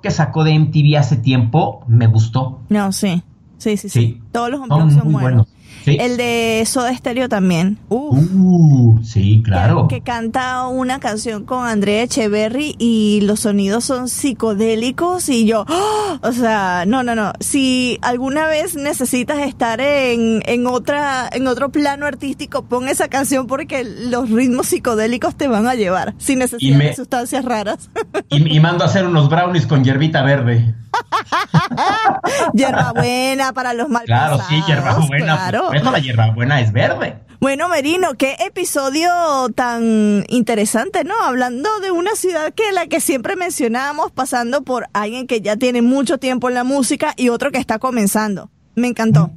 S3: que sacó de MTV hace tiempo me gustó.
S2: No, sí. Sí, sí, sí.
S3: Sí.
S2: Todos los
S3: Son
S2: son,
S3: muy
S2: buenos.
S3: buenos. Sí.
S2: El de Soda Stereo también. Uf.
S3: Uh, sí, claro.
S2: que canta una canción con Andrea Echeverry y los sonidos son psicodélicos y yo, ¡oh! o sea, no, no, no. Si alguna vez necesitas estar en, en otra, en otro plano artístico, pon esa canción porque los ritmos psicodélicos te van a llevar, sin necesidad
S3: me-
S2: de sustancias raras.
S3: Y, y mando a hacer unos brownies con hierbita verde.
S2: Hierbabuena para los mal
S3: Claro, sí, hierbabuena.
S2: claro.
S3: Eso la hierbabuena es verde.
S2: Bueno, Merino, qué episodio tan interesante, ¿no? Hablando de una ciudad que la que siempre mencionábamos, pasando por alguien que ya tiene mucho tiempo en la música y otro que está comenzando. Me encantó.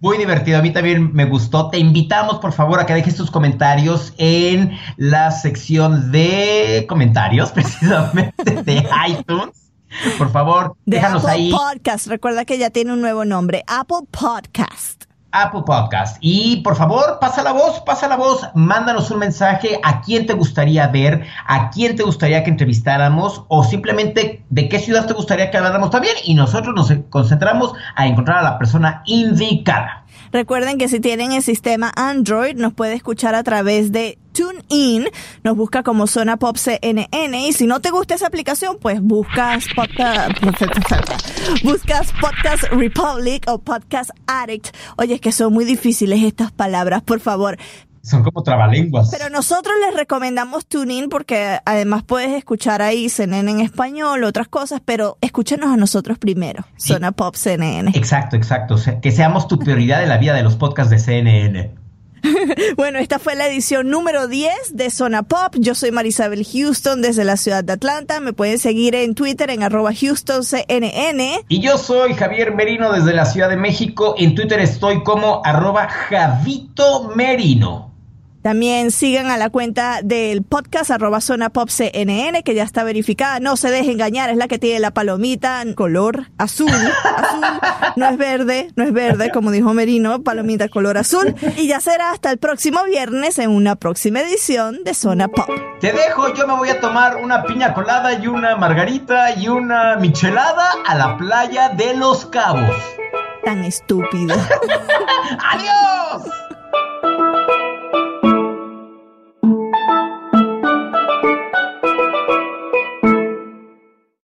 S3: Muy divertido, a mí también me gustó. Te invitamos, por favor, a que dejes tus comentarios en la sección de comentarios, precisamente de iTunes. Por favor,
S2: De
S3: déjanos
S2: Apple
S3: ahí.
S2: Podcast. Recuerda que ya tiene un nuevo nombre. Apple Podcast.
S3: Apple Podcast. Y por favor, pasa la voz, pasa la voz, mándanos un mensaje. A quién te gustaría ver, a quién te gustaría que entrevistáramos o simplemente de qué ciudad te gustaría que habláramos también y nosotros nos concentramos a encontrar a la persona indicada.
S2: Recuerden que si tienen el sistema Android, nos puede escuchar a través de TuneIn. Nos busca como Zona Pop CNN. Y si no te gusta esa aplicación, pues buscas podcast, Podcast Republic o Podcast Addict. Oye, es que son muy difíciles estas palabras, por favor.
S3: Son como trabalenguas.
S2: Pero nosotros les recomendamos TuneIn porque además puedes escuchar ahí CNN en español, otras cosas, pero escúchenos a nosotros primero. Zona Pop CNN.
S3: Exacto, exacto. Que seamos tu prioridad en la vida de los podcasts de CNN.
S2: Bueno, esta fue la edición número 10 de Zona Pop. Yo soy Marisabel Houston desde la ciudad de Atlanta. Me pueden seguir en Twitter en arroba HoustonCNN.
S3: Y yo soy Javier Merino desde la Ciudad de México. En Twitter estoy como arroba Javito Merino.
S2: También sigan a la cuenta del podcast arroba Zona Pop CNN, que ya está verificada. No se deje engañar, es la que tiene la palomita en color azul. azul. No es verde, no es verde, como dijo Merino, palomita color azul. Y ya será hasta el próximo viernes en una próxima edición de Zona Pop.
S3: Te dejo, yo me voy a tomar una piña colada y una margarita y una michelada a la playa de Los Cabos.
S2: Tan estúpido.
S3: ¡Adiós!